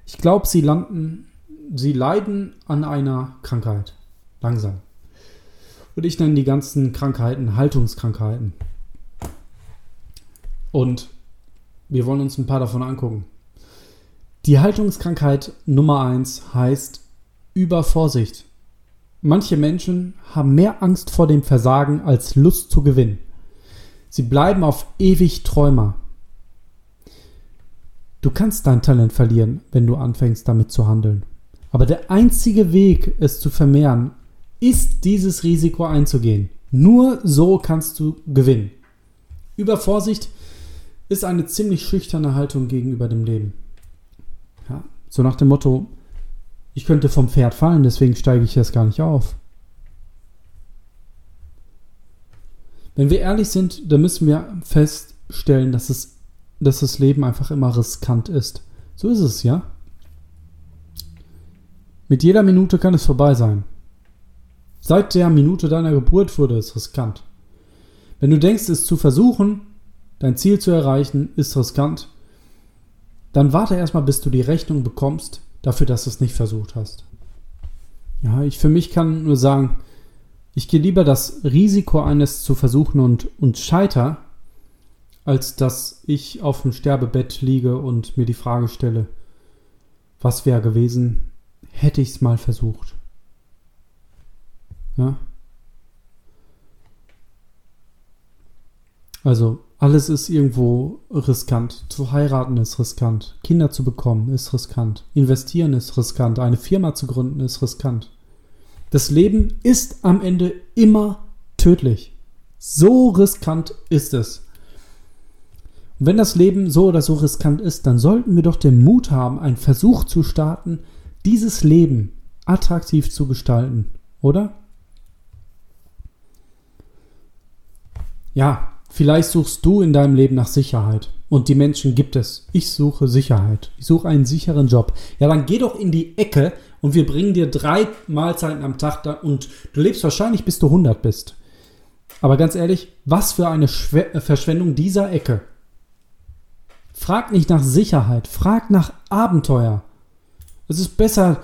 Ich glaube, sie landen, sie leiden an einer Krankheit. Langsam. Und ich nenne die ganzen Krankheiten Haltungskrankheiten. Und wir wollen uns ein paar davon angucken. Die Haltungskrankheit Nummer 1 heißt Übervorsicht. Manche Menschen haben mehr Angst vor dem Versagen als Lust zu gewinnen. Sie bleiben auf ewig Träumer. Du kannst dein Talent verlieren, wenn du anfängst damit zu handeln. Aber der einzige Weg, es zu vermehren, ist dieses Risiko einzugehen. Nur so kannst du gewinnen. Übervorsicht ist eine ziemlich schüchterne Haltung gegenüber dem Leben. Ja, so nach dem Motto, ich könnte vom Pferd fallen, deswegen steige ich jetzt gar nicht auf. Wenn wir ehrlich sind, dann müssen wir feststellen, dass, es, dass das Leben einfach immer riskant ist. So ist es, ja? Mit jeder Minute kann es vorbei sein. Seit der Minute deiner Geburt wurde es riskant. Wenn du denkst, es zu versuchen, dein Ziel zu erreichen, ist riskant, dann warte erstmal, bis du die Rechnung bekommst dafür, dass du es nicht versucht hast. Ja, ich für mich kann nur sagen, ich gehe lieber das Risiko eines zu versuchen und, und scheiter, als dass ich auf dem Sterbebett liege und mir die Frage stelle, was wäre gewesen, hätte ich es mal versucht. Ja? Also alles ist irgendwo riskant. Zu heiraten ist riskant. Kinder zu bekommen ist riskant. Investieren ist riskant. Eine Firma zu gründen ist riskant. Das Leben ist am Ende immer tödlich. So riskant ist es. Und wenn das Leben so oder so riskant ist, dann sollten wir doch den Mut haben, einen Versuch zu starten, dieses Leben attraktiv zu gestalten, oder? Ja, vielleicht suchst du in deinem Leben nach Sicherheit. Und die Menschen gibt es. Ich suche Sicherheit. Ich suche einen sicheren Job. Ja, dann geh doch in die Ecke und wir bringen dir drei Mahlzeiten am Tag da und du lebst wahrscheinlich bis du 100 bist. Aber ganz ehrlich, was für eine Schwe äh, Verschwendung dieser Ecke. Frag nicht nach Sicherheit, frag nach Abenteuer. Es ist besser,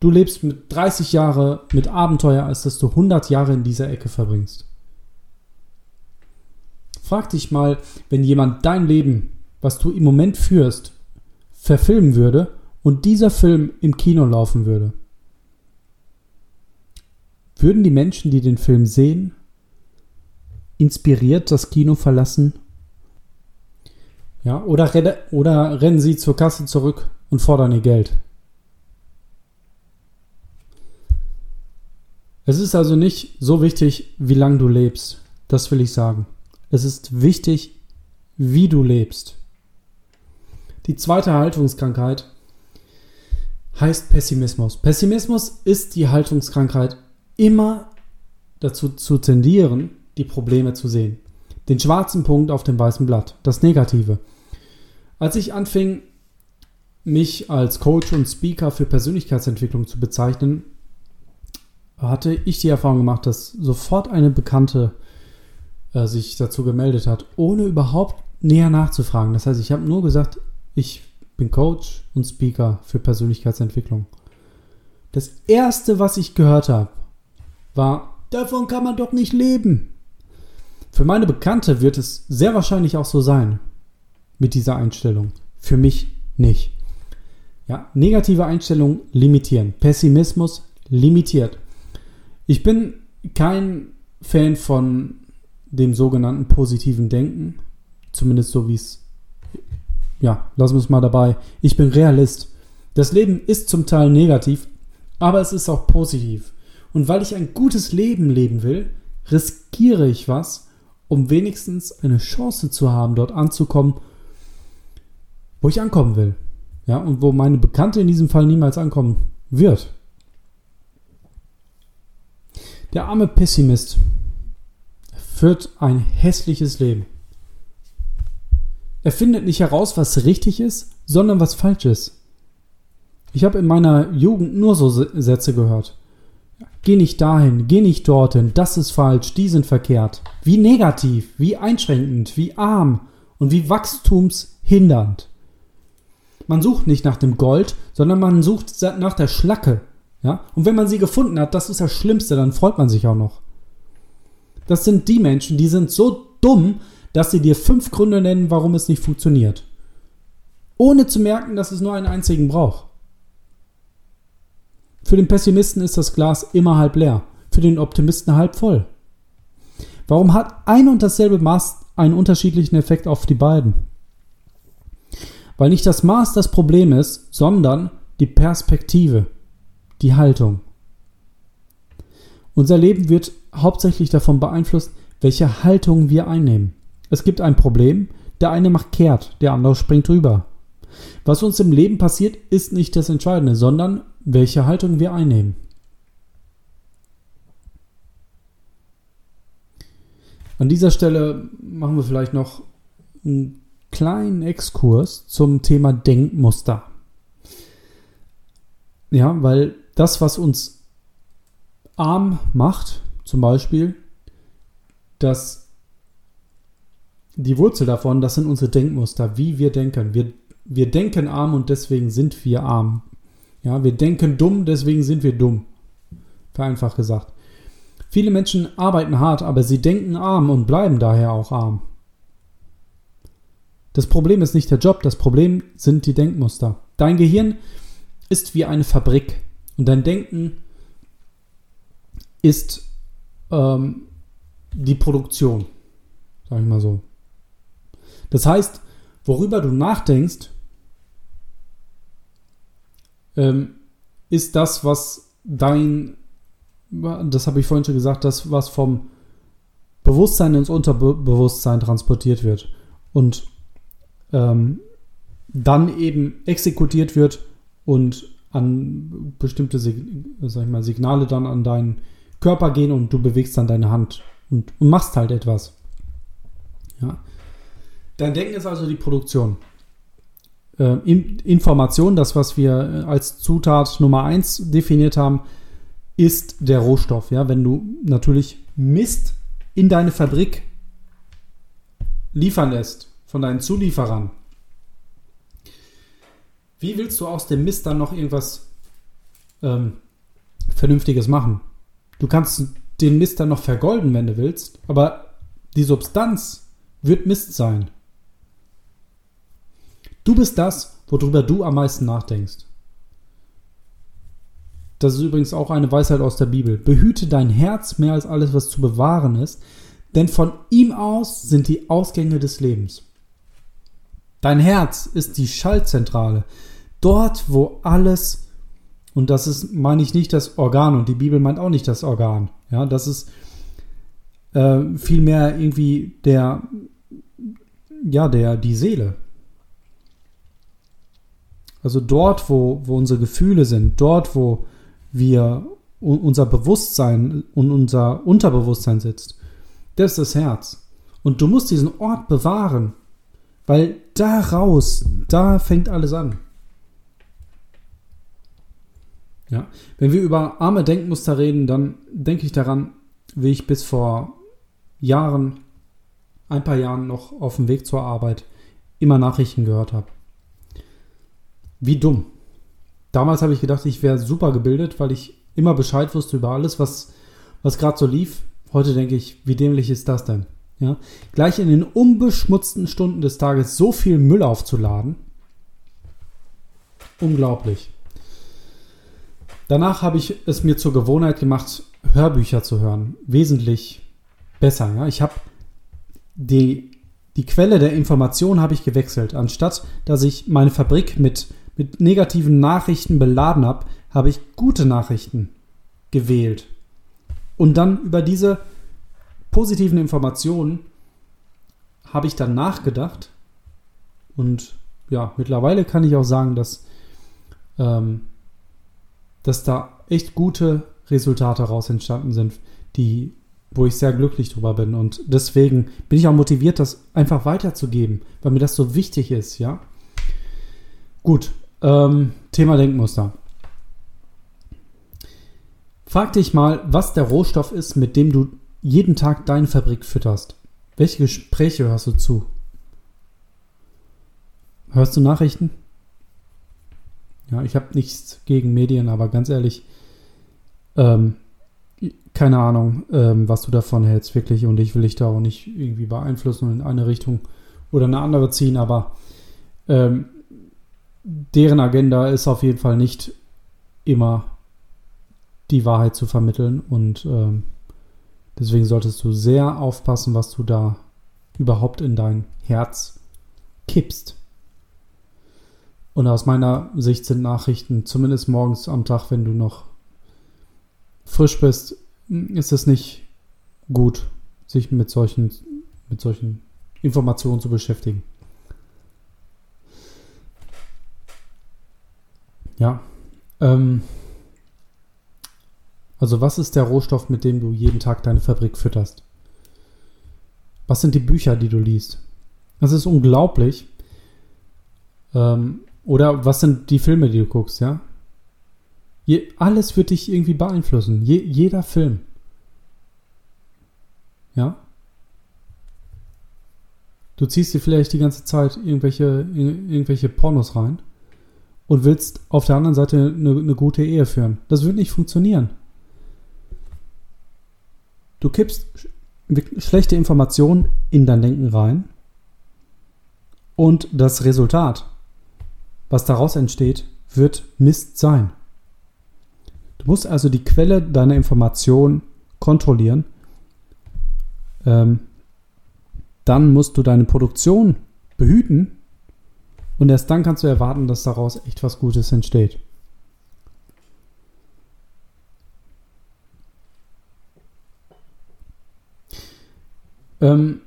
du lebst mit 30 Jahre mit Abenteuer, als dass du 100 Jahre in dieser Ecke verbringst. Frag dich mal, wenn jemand dein Leben, was du im Moment führst, verfilmen würde und dieser Film im Kino laufen würde. Würden die Menschen, die den Film sehen, inspiriert das Kino verlassen? Ja, oder, oder rennen sie zur Kasse zurück und fordern ihr Geld? Es ist also nicht so wichtig, wie lange du lebst. Das will ich sagen. Es ist wichtig, wie du lebst. Die zweite Haltungskrankheit heißt Pessimismus. Pessimismus ist die Haltungskrankheit, immer dazu zu tendieren, die Probleme zu sehen. Den schwarzen Punkt auf dem weißen Blatt, das Negative. Als ich anfing, mich als Coach und Speaker für Persönlichkeitsentwicklung zu bezeichnen, hatte ich die Erfahrung gemacht, dass sofort eine Bekannte äh, sich dazu gemeldet hat, ohne überhaupt näher nachzufragen. Das heißt, ich habe nur gesagt, ich bin Coach und Speaker für Persönlichkeitsentwicklung. Das erste, was ich gehört habe, war, davon kann man doch nicht leben. Für meine Bekannte wird es sehr wahrscheinlich auch so sein mit dieser Einstellung. Für mich nicht. Ja, negative Einstellungen limitieren. Pessimismus limitiert. Ich bin kein Fan von dem sogenannten positiven Denken. Zumindest so wie es. Ja, lassen wir es mal dabei. Ich bin Realist. Das Leben ist zum Teil negativ, aber es ist auch positiv. Und weil ich ein gutes Leben leben will, riskiere ich was, um wenigstens eine Chance zu haben, dort anzukommen, wo ich ankommen will. Ja, und wo meine Bekannte in diesem Fall niemals ankommen wird. Der arme Pessimist führt ein hässliches Leben. Er findet nicht heraus, was richtig ist, sondern was falsch ist. Ich habe in meiner Jugend nur so Sätze gehört. Geh nicht dahin, geh nicht dorthin, das ist falsch, die sind verkehrt. Wie negativ, wie einschränkend, wie arm und wie wachstumshindernd. Man sucht nicht nach dem Gold, sondern man sucht nach der Schlacke. Ja? Und wenn man sie gefunden hat, das ist das Schlimmste, dann freut man sich auch noch. Das sind die Menschen, die sind so dumm, dass sie dir fünf Gründe nennen, warum es nicht funktioniert. Ohne zu merken, dass es nur einen einzigen braucht. Für den Pessimisten ist das Glas immer halb leer, für den Optimisten halb voll. Warum hat ein und dasselbe Maß einen unterschiedlichen Effekt auf die beiden? Weil nicht das Maß das Problem ist, sondern die Perspektive, die Haltung. Unser Leben wird hauptsächlich davon beeinflusst, welche Haltung wir einnehmen. Es gibt ein Problem, der eine macht kehrt, der andere springt drüber. Was uns im Leben passiert, ist nicht das Entscheidende, sondern welche Haltung wir einnehmen. An dieser Stelle machen wir vielleicht noch einen kleinen Exkurs zum Thema Denkmuster. Ja, weil das, was uns arm macht, zum Beispiel, dass die Wurzel davon, das sind unsere Denkmuster, wie wir denken. Wir, wir denken arm und deswegen sind wir arm. Ja, wir denken dumm, deswegen sind wir dumm. Vereinfacht gesagt. Viele Menschen arbeiten hart, aber sie denken arm und bleiben daher auch arm. Das Problem ist nicht der Job, das Problem sind die Denkmuster. Dein Gehirn ist wie eine Fabrik und dein Denken ist ähm, die Produktion, sage ich mal so. Das heißt, worüber du nachdenkst, ähm, ist das, was dein, das habe ich vorhin schon gesagt, das, was vom, Bewusstsein ins Unterbewusstsein transportiert wird und ähm, dann eben exekutiert wird und an bestimmte sag ich mal, Signale dann an deinen Körper gehen und du bewegst dann deine Hand und, und machst halt etwas. Ja. Dein Denken ist also die Produktion. Äh, Information, das, was wir äh, als Zutat Nummer 1 definiert haben, ist der Rohstoff. Ja? Wenn du natürlich Mist in deine Fabrik liefern lässt von deinen Zulieferern, wie willst du aus dem Mist dann noch irgendwas ähm, Vernünftiges machen? Du kannst den Mist dann noch vergolden, wenn du willst, aber die Substanz wird Mist sein. Du bist das, worüber du am meisten nachdenkst. Das ist übrigens auch eine Weisheit aus der Bibel. Behüte dein Herz mehr als alles, was zu bewahren ist, denn von ihm aus sind die Ausgänge des Lebens. Dein Herz ist die Schaltzentrale. Dort, wo alles, und das ist, meine ich nicht das Organ, und die Bibel meint auch nicht das Organ. Ja, das ist äh, vielmehr irgendwie der, ja, der, die Seele. Also dort, wo, wo unsere Gefühle sind, dort, wo wir unser Bewusstsein und unser Unterbewusstsein sitzt, das ist das Herz. Und du musst diesen Ort bewahren, weil daraus, da fängt alles an. Ja, wenn wir über arme Denkmuster reden, dann denke ich daran, wie ich bis vor Jahren, ein paar Jahren noch auf dem Weg zur Arbeit immer Nachrichten gehört habe. Wie dumm. Damals habe ich gedacht, ich wäre super gebildet, weil ich immer Bescheid wusste über alles, was, was gerade so lief. Heute denke ich, wie dämlich ist das denn? Ja? Gleich in den unbeschmutzten Stunden des Tages so viel Müll aufzuladen. Unglaublich. Danach habe ich es mir zur Gewohnheit gemacht, Hörbücher zu hören. Wesentlich besser. Ja? Ich habe die, die Quelle der Information habe ich gewechselt. Anstatt dass ich meine Fabrik mit mit negativen Nachrichten beladen habe, habe ich gute Nachrichten gewählt. Und dann über diese positiven Informationen habe ich dann nachgedacht. Und ja, mittlerweile kann ich auch sagen, dass, ähm, dass da echt gute Resultate raus entstanden sind, die, wo ich sehr glücklich drüber bin. Und deswegen bin ich auch motiviert, das einfach weiterzugeben, weil mir das so wichtig ist, ja. Gut, ähm, Thema Denkmuster. Frag dich mal, was der Rohstoff ist, mit dem du jeden Tag deine Fabrik fütterst. Welche Gespräche hörst du zu? Hörst du Nachrichten? Ja, ich habe nichts gegen Medien, aber ganz ehrlich, ähm, keine Ahnung, ähm, was du davon hältst, wirklich. Und ich will dich da auch nicht irgendwie beeinflussen und in eine Richtung oder eine andere ziehen, aber ähm, deren Agenda ist auf jeden Fall nicht immer die Wahrheit zu vermitteln und ähm, deswegen solltest du sehr aufpassen, was du da überhaupt in dein Herz kippst. Und aus meiner Sicht sind Nachrichten, zumindest morgens am Tag, wenn du noch frisch bist, ist es nicht gut, sich mit solchen, mit solchen Informationen zu beschäftigen. Ja. Ähm, also was ist der Rohstoff, mit dem du jeden Tag deine Fabrik fütterst? Was sind die Bücher, die du liest? Das ist unglaublich. Ähm, oder was sind die Filme, die du guckst, ja? Je, alles wird dich irgendwie beeinflussen. Je, jeder Film. Ja? Du ziehst dir vielleicht die ganze Zeit irgendwelche, irgendwelche Pornos rein und willst auf der anderen Seite eine, eine gute Ehe führen. Das wird nicht funktionieren. Du kippst schlechte Informationen in dein Denken rein und das Resultat, was daraus entsteht, wird Mist sein. Du musst also die Quelle deiner Information kontrollieren. Ähm, dann musst du deine Produktion behüten und erst dann kannst du erwarten, dass daraus echt was Gutes entsteht. Ähm,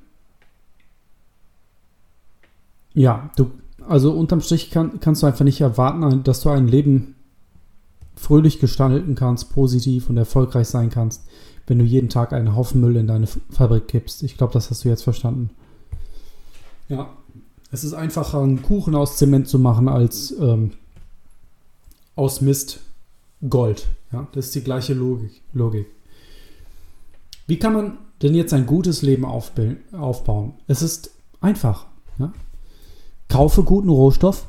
ja, du, also unterm Strich kann, kannst du einfach nicht erwarten, dass du ein Leben fröhlich gestalten kannst, positiv und erfolgreich sein kannst, wenn du jeden Tag einen Haufen Müll in deine Fabrik kippst. Ich glaube, das hast du jetzt verstanden. Ja, es ist einfacher, einen Kuchen aus Zement zu machen, als ähm, aus Mist Gold. Ja, das ist die gleiche Logik. Logik. Wie kann man denn jetzt ein gutes Leben aufbauen? Es ist einfach. Ja? Kaufe guten Rohstoff,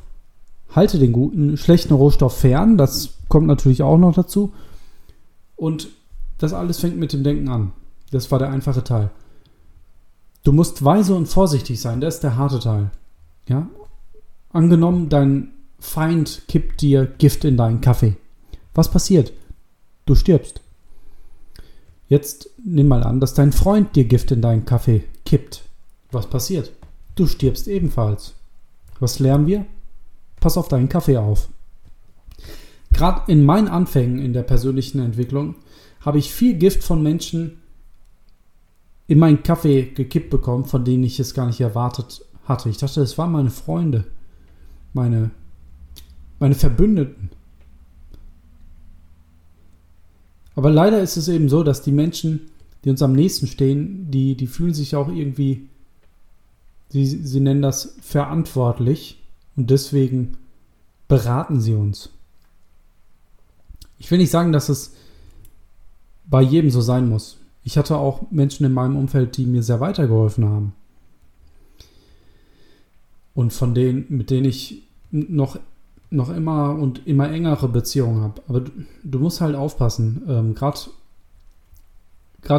halte den guten, schlechten Rohstoff fern. Das kommt natürlich auch noch dazu. Und das alles fängt mit dem Denken an. Das war der einfache Teil. Du musst weise und vorsichtig sein. Das ist der harte Teil. Ja? Angenommen, dein Feind kippt dir Gift in deinen Kaffee. Was passiert? Du stirbst. Jetzt nimm mal an, dass dein Freund dir Gift in deinen Kaffee kippt. Was passiert? Du stirbst ebenfalls. Was lernen wir? Pass auf deinen Kaffee auf. Gerade in meinen Anfängen in der persönlichen Entwicklung habe ich viel Gift von Menschen in meinen Kaffee gekippt bekommen, von denen ich es gar nicht erwartet hatte. Ich dachte, es waren meine Freunde, meine, meine Verbündeten. Aber leider ist es eben so, dass die Menschen, die uns am nächsten stehen, die, die fühlen sich auch irgendwie, sie, sie nennen das verantwortlich und deswegen beraten sie uns. Ich will nicht sagen, dass es bei jedem so sein muss. Ich hatte auch Menschen in meinem Umfeld, die mir sehr weitergeholfen haben. Und von denen, mit denen ich noch, noch immer und immer engere Beziehungen habe. Aber du, du musst halt aufpassen. Ähm, Gerade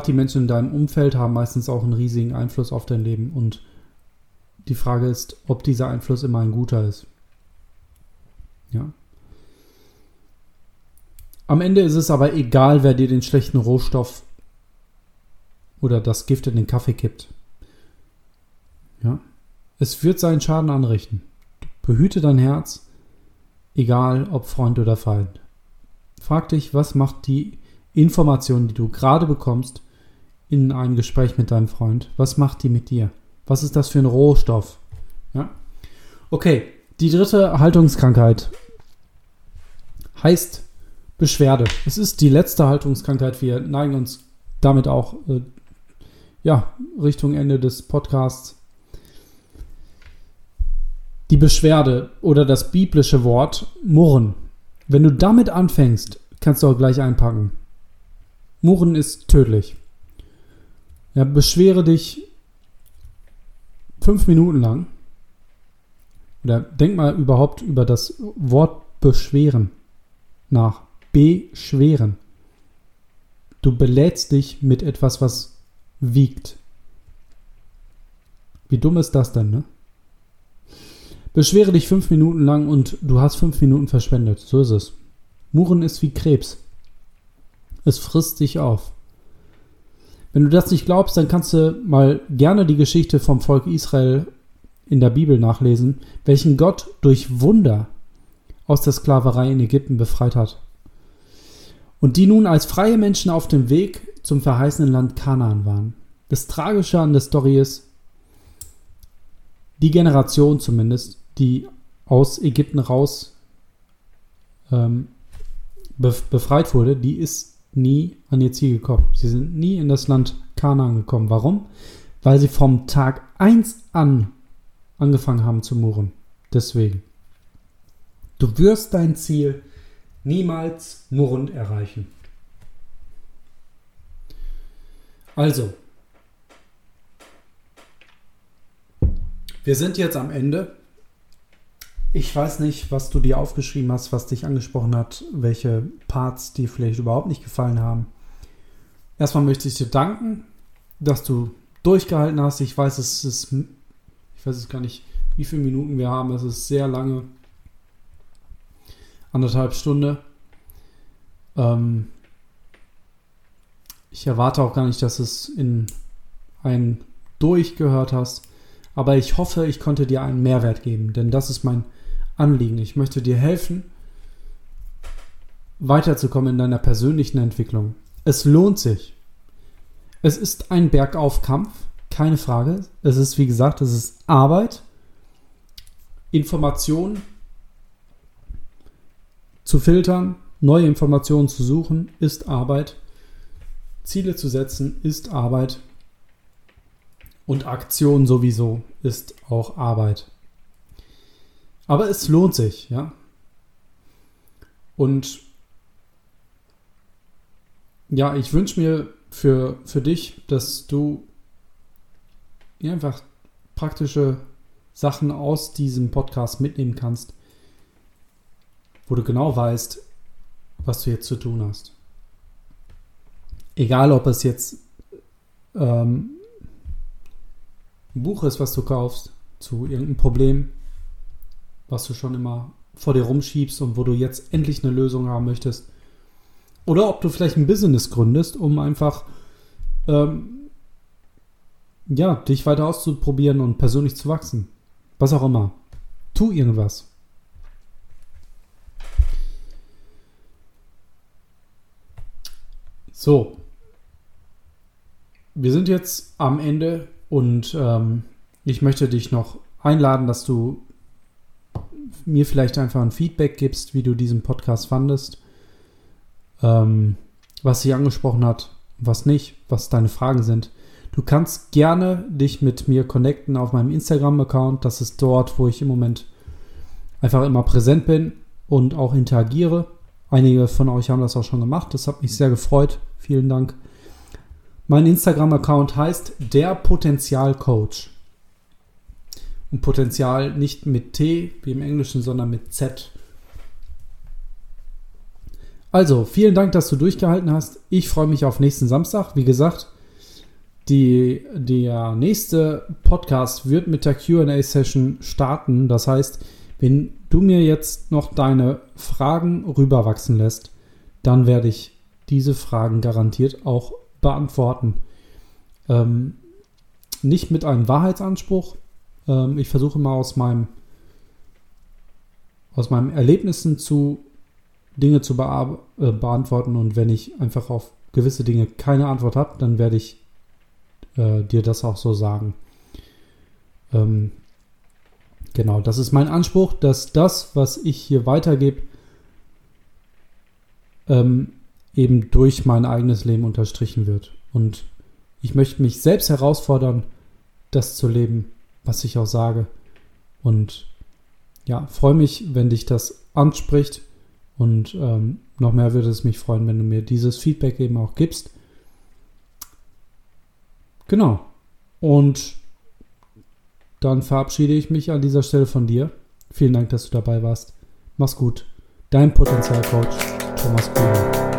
die Menschen in deinem Umfeld haben meistens auch einen riesigen Einfluss auf dein Leben. Und die Frage ist, ob dieser Einfluss immer ein guter ist. Ja. Am Ende ist es aber egal, wer dir den schlechten Rohstoff oder das Gift in den Kaffee kippt. Ja. Es wird seinen Schaden anrichten. Behüte dein Herz, egal ob Freund oder Feind. Frag dich, was macht die Information, die du gerade bekommst, in einem Gespräch mit deinem Freund, was macht die mit dir? Was ist das für ein Rohstoff? Ja? Okay, die dritte Haltungskrankheit heißt Beschwerde. Es ist die letzte Haltungskrankheit. Wir neigen uns damit auch äh, ja, Richtung Ende des Podcasts. Die Beschwerde oder das biblische Wort Murren. Wenn du damit anfängst, kannst du auch gleich einpacken. Murren ist tödlich. Ja, beschwere dich fünf Minuten lang. Oder denk mal überhaupt über das Wort beschweren nach beschweren. Du belädst dich mit etwas, was wiegt. Wie dumm ist das denn, ne? Beschwere dich fünf Minuten lang und du hast fünf Minuten verschwendet. So ist es. Muren ist wie Krebs. Es frisst dich auf. Wenn du das nicht glaubst, dann kannst du mal gerne die Geschichte vom Volk Israel in der Bibel nachlesen, welchen Gott durch Wunder aus der Sklaverei in Ägypten befreit hat und die nun als freie Menschen auf dem Weg zum verheißenen Land Kanaan waren. Das Tragische an der Story ist, die Generation zumindest, die aus Ägypten raus ähm, befreit wurde, die ist nie an ihr Ziel gekommen. Sie sind nie in das Land Kanaan gekommen. Warum? Weil sie vom Tag 1 an angefangen haben zu murren. Deswegen. Du wirst dein Ziel niemals murrend erreichen. Also, wir sind jetzt am Ende. Ich weiß nicht, was du dir aufgeschrieben hast, was dich angesprochen hat, welche Parts dir vielleicht überhaupt nicht gefallen haben. Erstmal möchte ich dir danken, dass du durchgehalten hast. Ich weiß, es ist, ich weiß es gar nicht, wie viele Minuten wir haben. Es ist sehr lange anderthalb Stunde. Ähm, ich erwarte auch gar nicht, dass es in ein durchgehört hast, aber ich hoffe, ich konnte dir einen Mehrwert geben, denn das ist mein Anliegen. Ich möchte dir helfen, weiterzukommen in deiner persönlichen Entwicklung. Es lohnt sich. Es ist ein Bergaufkampf, keine Frage. Es ist, wie gesagt, es ist Arbeit. Informationen zu filtern, neue Informationen zu suchen, ist Arbeit. Ziele zu setzen, ist Arbeit. Und Aktion sowieso ist auch Arbeit. Aber es lohnt sich, ja. Und ja, ich wünsche mir für, für dich, dass du einfach praktische Sachen aus diesem Podcast mitnehmen kannst, wo du genau weißt, was du jetzt zu tun hast. Egal, ob es jetzt ähm, ein Buch ist, was du kaufst, zu irgendeinem Problem, was du schon immer vor dir rumschiebst und wo du jetzt endlich eine Lösung haben möchtest. Oder ob du vielleicht ein Business gründest, um einfach ähm, ja, dich weiter auszuprobieren und persönlich zu wachsen. Was auch immer. Tu irgendwas. So. Wir sind jetzt am Ende und ähm, ich möchte dich noch einladen, dass du mir vielleicht einfach ein Feedback gibst, wie du diesen Podcast fandest, ähm, was sich angesprochen hat, was nicht, was deine Fragen sind. Du kannst gerne dich mit mir connecten auf meinem Instagram-Account. Das ist dort, wo ich im Moment einfach immer präsent bin und auch interagiere. Einige von euch haben das auch schon gemacht. Das hat mich sehr gefreut. Vielen Dank. Mein Instagram-Account heißt der Potenzialcoach. Und Potenzial nicht mit T wie im Englischen, sondern mit Z. Also, vielen Dank, dass du durchgehalten hast. Ich freue mich auf nächsten Samstag. Wie gesagt, die, der nächste Podcast wird mit der QA-Session starten. Das heißt, wenn du mir jetzt noch deine Fragen rüberwachsen lässt, dann werde ich diese Fragen garantiert auch beantworten. Ähm, nicht mit einem Wahrheitsanspruch, ähm, ich versuche mal aus meinem aus meinen Erlebnissen zu Dinge zu äh, beantworten und wenn ich einfach auf gewisse Dinge keine Antwort habe, dann werde ich äh, dir das auch so sagen. Ähm, genau, das ist mein Anspruch, dass das, was ich hier weitergebe, ähm, eben durch mein eigenes Leben unterstrichen wird. Und ich möchte mich selbst herausfordern, das zu leben, was ich auch sage. Und ja, freue mich, wenn dich das anspricht. Und ähm, noch mehr würde es mich freuen, wenn du mir dieses Feedback eben auch gibst. Genau. Und dann verabschiede ich mich an dieser Stelle von dir. Vielen Dank, dass du dabei warst. Mach's gut. Dein Potenzialcoach Thomas Kuhn.